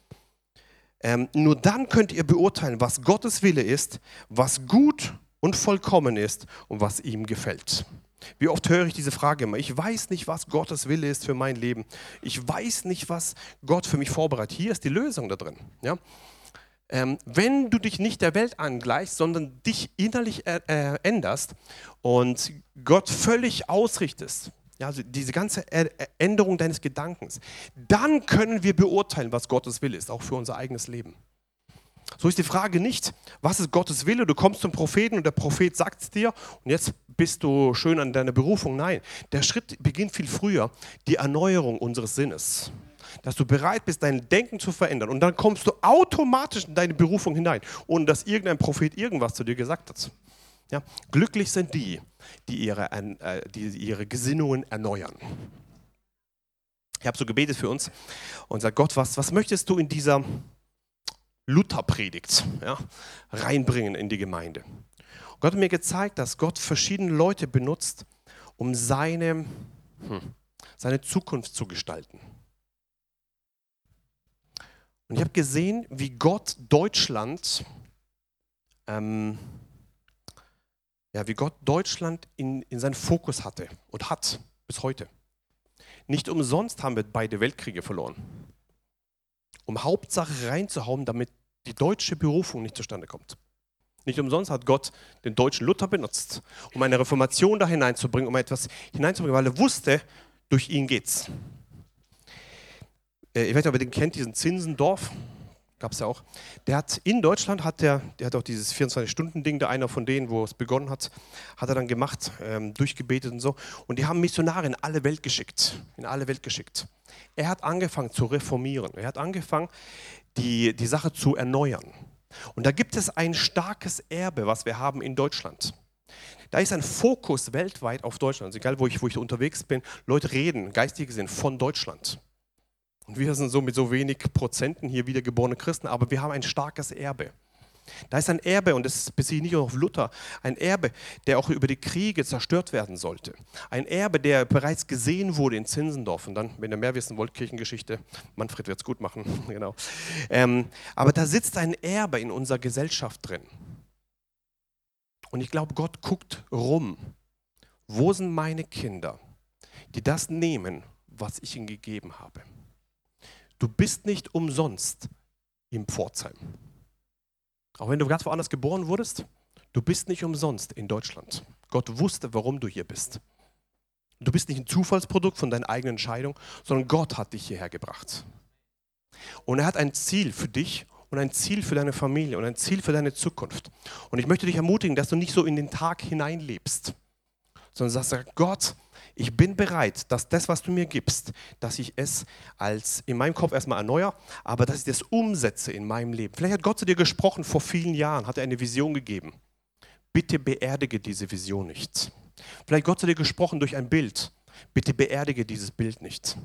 Ähm, nur dann könnt ihr beurteilen, was Gottes Wille ist, was gut und vollkommen ist und was ihm gefällt. Wie oft höre ich diese Frage immer? Ich weiß nicht, was Gottes Wille ist für mein Leben. Ich weiß nicht, was Gott für mich vorbereitet. Hier ist die Lösung da drin. Ja? Ähm, wenn du dich nicht der Welt angleichst, sondern dich innerlich äh, änderst und Gott völlig ausrichtest, ja, also diese ganze Änderung deines Gedankens, dann können wir beurteilen, was Gottes Wille ist, auch für unser eigenes Leben. So ist die Frage nicht, was ist Gottes Wille? Du kommst zum Propheten und der Prophet sagt es dir und jetzt bist du schön an deiner Berufung. Nein, der Schritt beginnt viel früher, die Erneuerung unseres Sinnes. Dass du bereit bist, dein Denken zu verändern und dann kommst du automatisch in deine Berufung hinein, ohne dass irgendein Prophet irgendwas zu dir gesagt hat. Ja? Glücklich sind die, die ihre, äh, die ihre Gesinnungen erneuern. Ich habe so gebetet für uns und sagt, Gott, was, was möchtest du in dieser Luther-Predigt ja, reinbringen in die Gemeinde. Und Gott hat mir gezeigt, dass Gott verschiedene Leute benutzt, um seine, hm, seine Zukunft zu gestalten. Und ich habe gesehen, wie Gott Deutschland, ähm, ja, wie Gott Deutschland in, in seinen Fokus hatte und hat bis heute. Nicht umsonst haben wir beide Weltkriege verloren um Hauptsache reinzuhauen, damit die deutsche Berufung nicht zustande kommt. Nicht umsonst hat Gott den deutschen Luther benutzt, um eine Reformation da hineinzubringen, um etwas hineinzubringen, weil er wusste, durch ihn geht's. Äh, ich weiß nicht, ob ihr den kennt, diesen Zinsendorf, gab es ja auch. Der hat in Deutschland hat der, der hat auch dieses 24-Stunden-Ding, da einer von denen, wo es begonnen hat, hat er dann gemacht, ähm, durchgebetet und so. Und die haben Missionare in alle Welt geschickt, in alle Welt geschickt. Er hat angefangen zu reformieren. Er hat angefangen, die, die Sache zu erneuern. Und da gibt es ein starkes Erbe, was wir haben in Deutschland. Da ist ein Fokus weltweit auf Deutschland. Also egal, wo ich, wo ich unterwegs bin, Leute reden, geistig gesehen, von Deutschland. Und wir sind so mit so wenig Prozenten hier wiedergeborene Christen, aber wir haben ein starkes Erbe. Da ist ein Erbe, und das beziehe ich nicht nur auf Luther, ein Erbe, der auch über die Kriege zerstört werden sollte. Ein Erbe, der bereits gesehen wurde in Zinsendorf. Und dann, wenn ihr mehr wissen wollt, Kirchengeschichte, Manfred wird es gut machen. [laughs] genau. Ähm, aber da sitzt ein Erbe in unserer Gesellschaft drin. Und ich glaube, Gott guckt rum. Wo sind meine Kinder, die das nehmen, was ich ihnen gegeben habe? Du bist nicht umsonst im Pforzheim. Auch wenn du ganz woanders geboren wurdest, du bist nicht umsonst in Deutschland. Gott wusste, warum du hier bist. Du bist nicht ein Zufallsprodukt von deiner eigenen Entscheidung, sondern Gott hat dich hierher gebracht. Und er hat ein Ziel für dich und ein Ziel für deine Familie und ein Ziel für deine Zukunft. Und ich möchte dich ermutigen, dass du nicht so in den Tag hineinlebst, sondern sagst, Gott, ich bin bereit, dass das, was du mir gibst, dass ich es als in meinem Kopf erstmal erneuere, aber dass ich das umsetze in meinem Leben. Vielleicht hat Gott zu dir gesprochen vor vielen Jahren, hat er eine Vision gegeben. Bitte beerdige diese Vision nicht. Vielleicht Gott zu dir gesprochen durch ein Bild. Bitte beerdige dieses Bild nicht.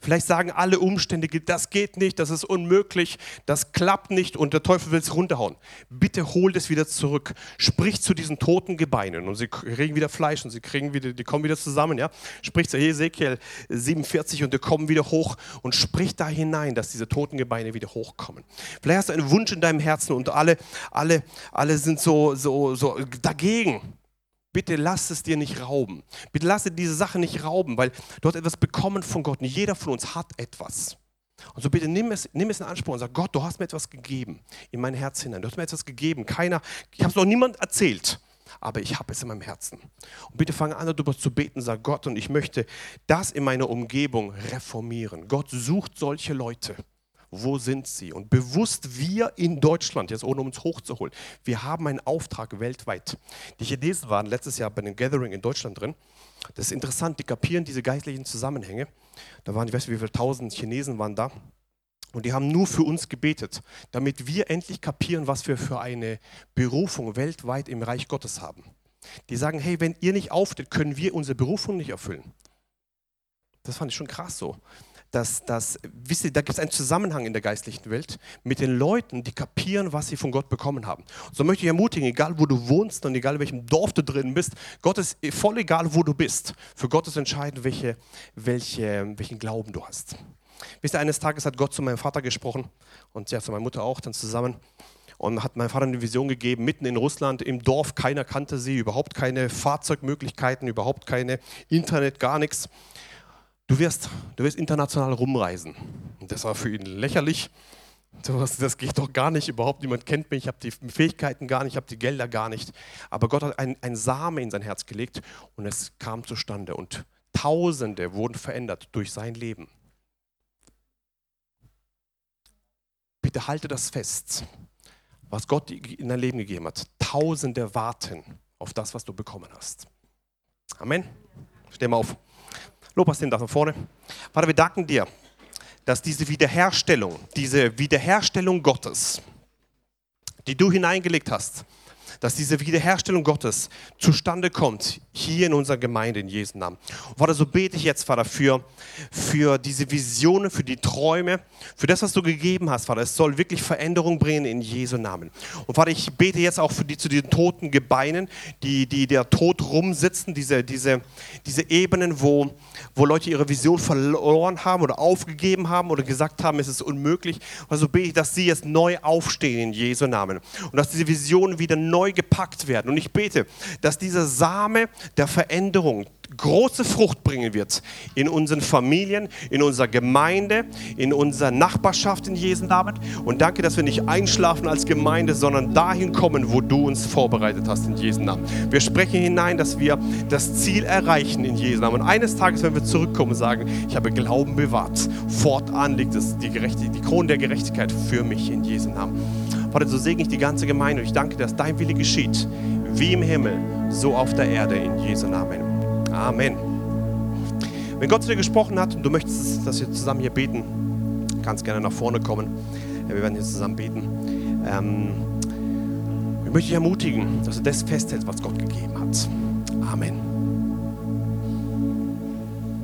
Vielleicht sagen alle Umstände, das geht nicht, das ist unmöglich, das klappt nicht und der Teufel will es runterhauen. Bitte hol das wieder zurück. Sprich zu diesen toten Gebeinen und sie kriegen wieder Fleisch und sie kriegen wieder, die kommen wieder zusammen. Ja? Sprich zu Ezekiel 47 und die kommen wieder hoch und sprich da hinein, dass diese toten Gebeine wieder hochkommen. Vielleicht hast du einen Wunsch in deinem Herzen und alle, alle, alle sind so, so, so dagegen. Bitte lass es dir nicht rauben. Bitte lass dir diese Sache nicht rauben, weil du hast etwas bekommen von Gott. Nicht jeder von uns hat etwas. Und so bitte nimm es, nimm es in Anspruch und sag, Gott, du hast mir etwas gegeben in mein Herz hinein. Du hast mir etwas gegeben. Keiner, ich habe es noch niemand erzählt, aber ich habe es in meinem Herzen. Und bitte fange an, darüber zu beten. Sag Gott, und ich möchte das in meiner Umgebung reformieren. Gott sucht solche Leute wo sind sie? Und bewusst wir in Deutschland, jetzt ohne uns hochzuholen, wir haben einen Auftrag weltweit. Die Chinesen waren letztes Jahr bei einem Gathering in Deutschland drin. Das ist interessant, die kapieren diese geistlichen Zusammenhänge. Da waren, ich weiß nicht, wie viele tausend Chinesen waren da. Und die haben nur für uns gebetet, damit wir endlich kapieren, was wir für eine Berufung weltweit im Reich Gottes haben. Die sagen, hey, wenn ihr nicht auftritt, können wir unsere Berufung nicht erfüllen. Das fand ich schon krass so dass, dass wisst ihr, da gibt es einen Zusammenhang in der geistlichen Welt mit den Leuten, die kapieren, was sie von Gott bekommen haben. So möchte ich ermutigen, egal wo du wohnst und egal in welchem Dorf du drin bist, Gott ist voll egal, wo du bist. Für Gott ist entscheidend, welche, welche, welchen Glauben du hast. Wisst ihr, eines Tages hat Gott zu meinem Vater gesprochen und ja, zu meiner Mutter auch dann zusammen und hat meinem Vater eine Vision gegeben, mitten in Russland, im Dorf, keiner kannte sie, überhaupt keine Fahrzeugmöglichkeiten, überhaupt keine Internet, gar nichts du wirst, du wirst international rumreisen. Und das war für ihn lächerlich. Das geht doch gar nicht, überhaupt niemand kennt mich, ich habe die Fähigkeiten gar nicht, ich habe die Gelder gar nicht. Aber Gott hat ein, ein Same in sein Herz gelegt und es kam zustande. Und Tausende wurden verändert durch sein Leben. Bitte halte das fest, was Gott in dein Leben gegeben hat. Tausende warten auf das, was du bekommen hast. Amen. Steh mal auf. Lobpreisteam da von vorne. Vater, wir danken dir, dass diese Wiederherstellung, diese Wiederherstellung Gottes, die du hineingelegt hast, dass diese Wiederherstellung Gottes zustande kommt, hier in unserer Gemeinde, in Jesu Namen. Und Vater, so bete ich jetzt, Vater, für, für diese Visionen, für die Träume, für das, was du gegeben hast, Vater. Es soll wirklich Veränderung bringen in Jesu Namen. Und Vater, ich bete jetzt auch für die, zu den toten Gebeinen, die, die der Tod rumsitzen, diese, diese, diese Ebenen, wo, wo Leute ihre Vision verloren haben oder aufgegeben haben oder gesagt haben, es ist unmöglich. Also bete ich, dass sie jetzt neu aufstehen in Jesu Namen und dass diese Visionen wieder neu gepackt werden. Und ich bete, dass dieser Same der Veränderung große Frucht bringen wird in unseren Familien, in unserer Gemeinde, in unserer Nachbarschaft in Jesu Namen. Und danke, dass wir nicht einschlafen als Gemeinde, sondern dahin kommen, wo du uns vorbereitet hast in Jesu Namen. Wir sprechen hinein, dass wir das Ziel erreichen in Jesu Namen. Und eines Tages, wenn wir zurückkommen, sagen, ich habe Glauben bewahrt. Fortan liegt es die, die Krone der Gerechtigkeit für mich in Jesu Namen. Vater, so segne ich die ganze Gemeinde und ich danke, dass dein Wille geschieht, wie im Himmel, so auf der Erde, in Jesu Namen. Amen. Wenn Gott zu dir gesprochen hat und du möchtest, dass wir zusammen hier beten, kannst gerne nach vorne kommen. Wir werden hier zusammen beten. Ähm, ich möchte dich ermutigen, dass du das festhältst, was Gott gegeben hat. Amen.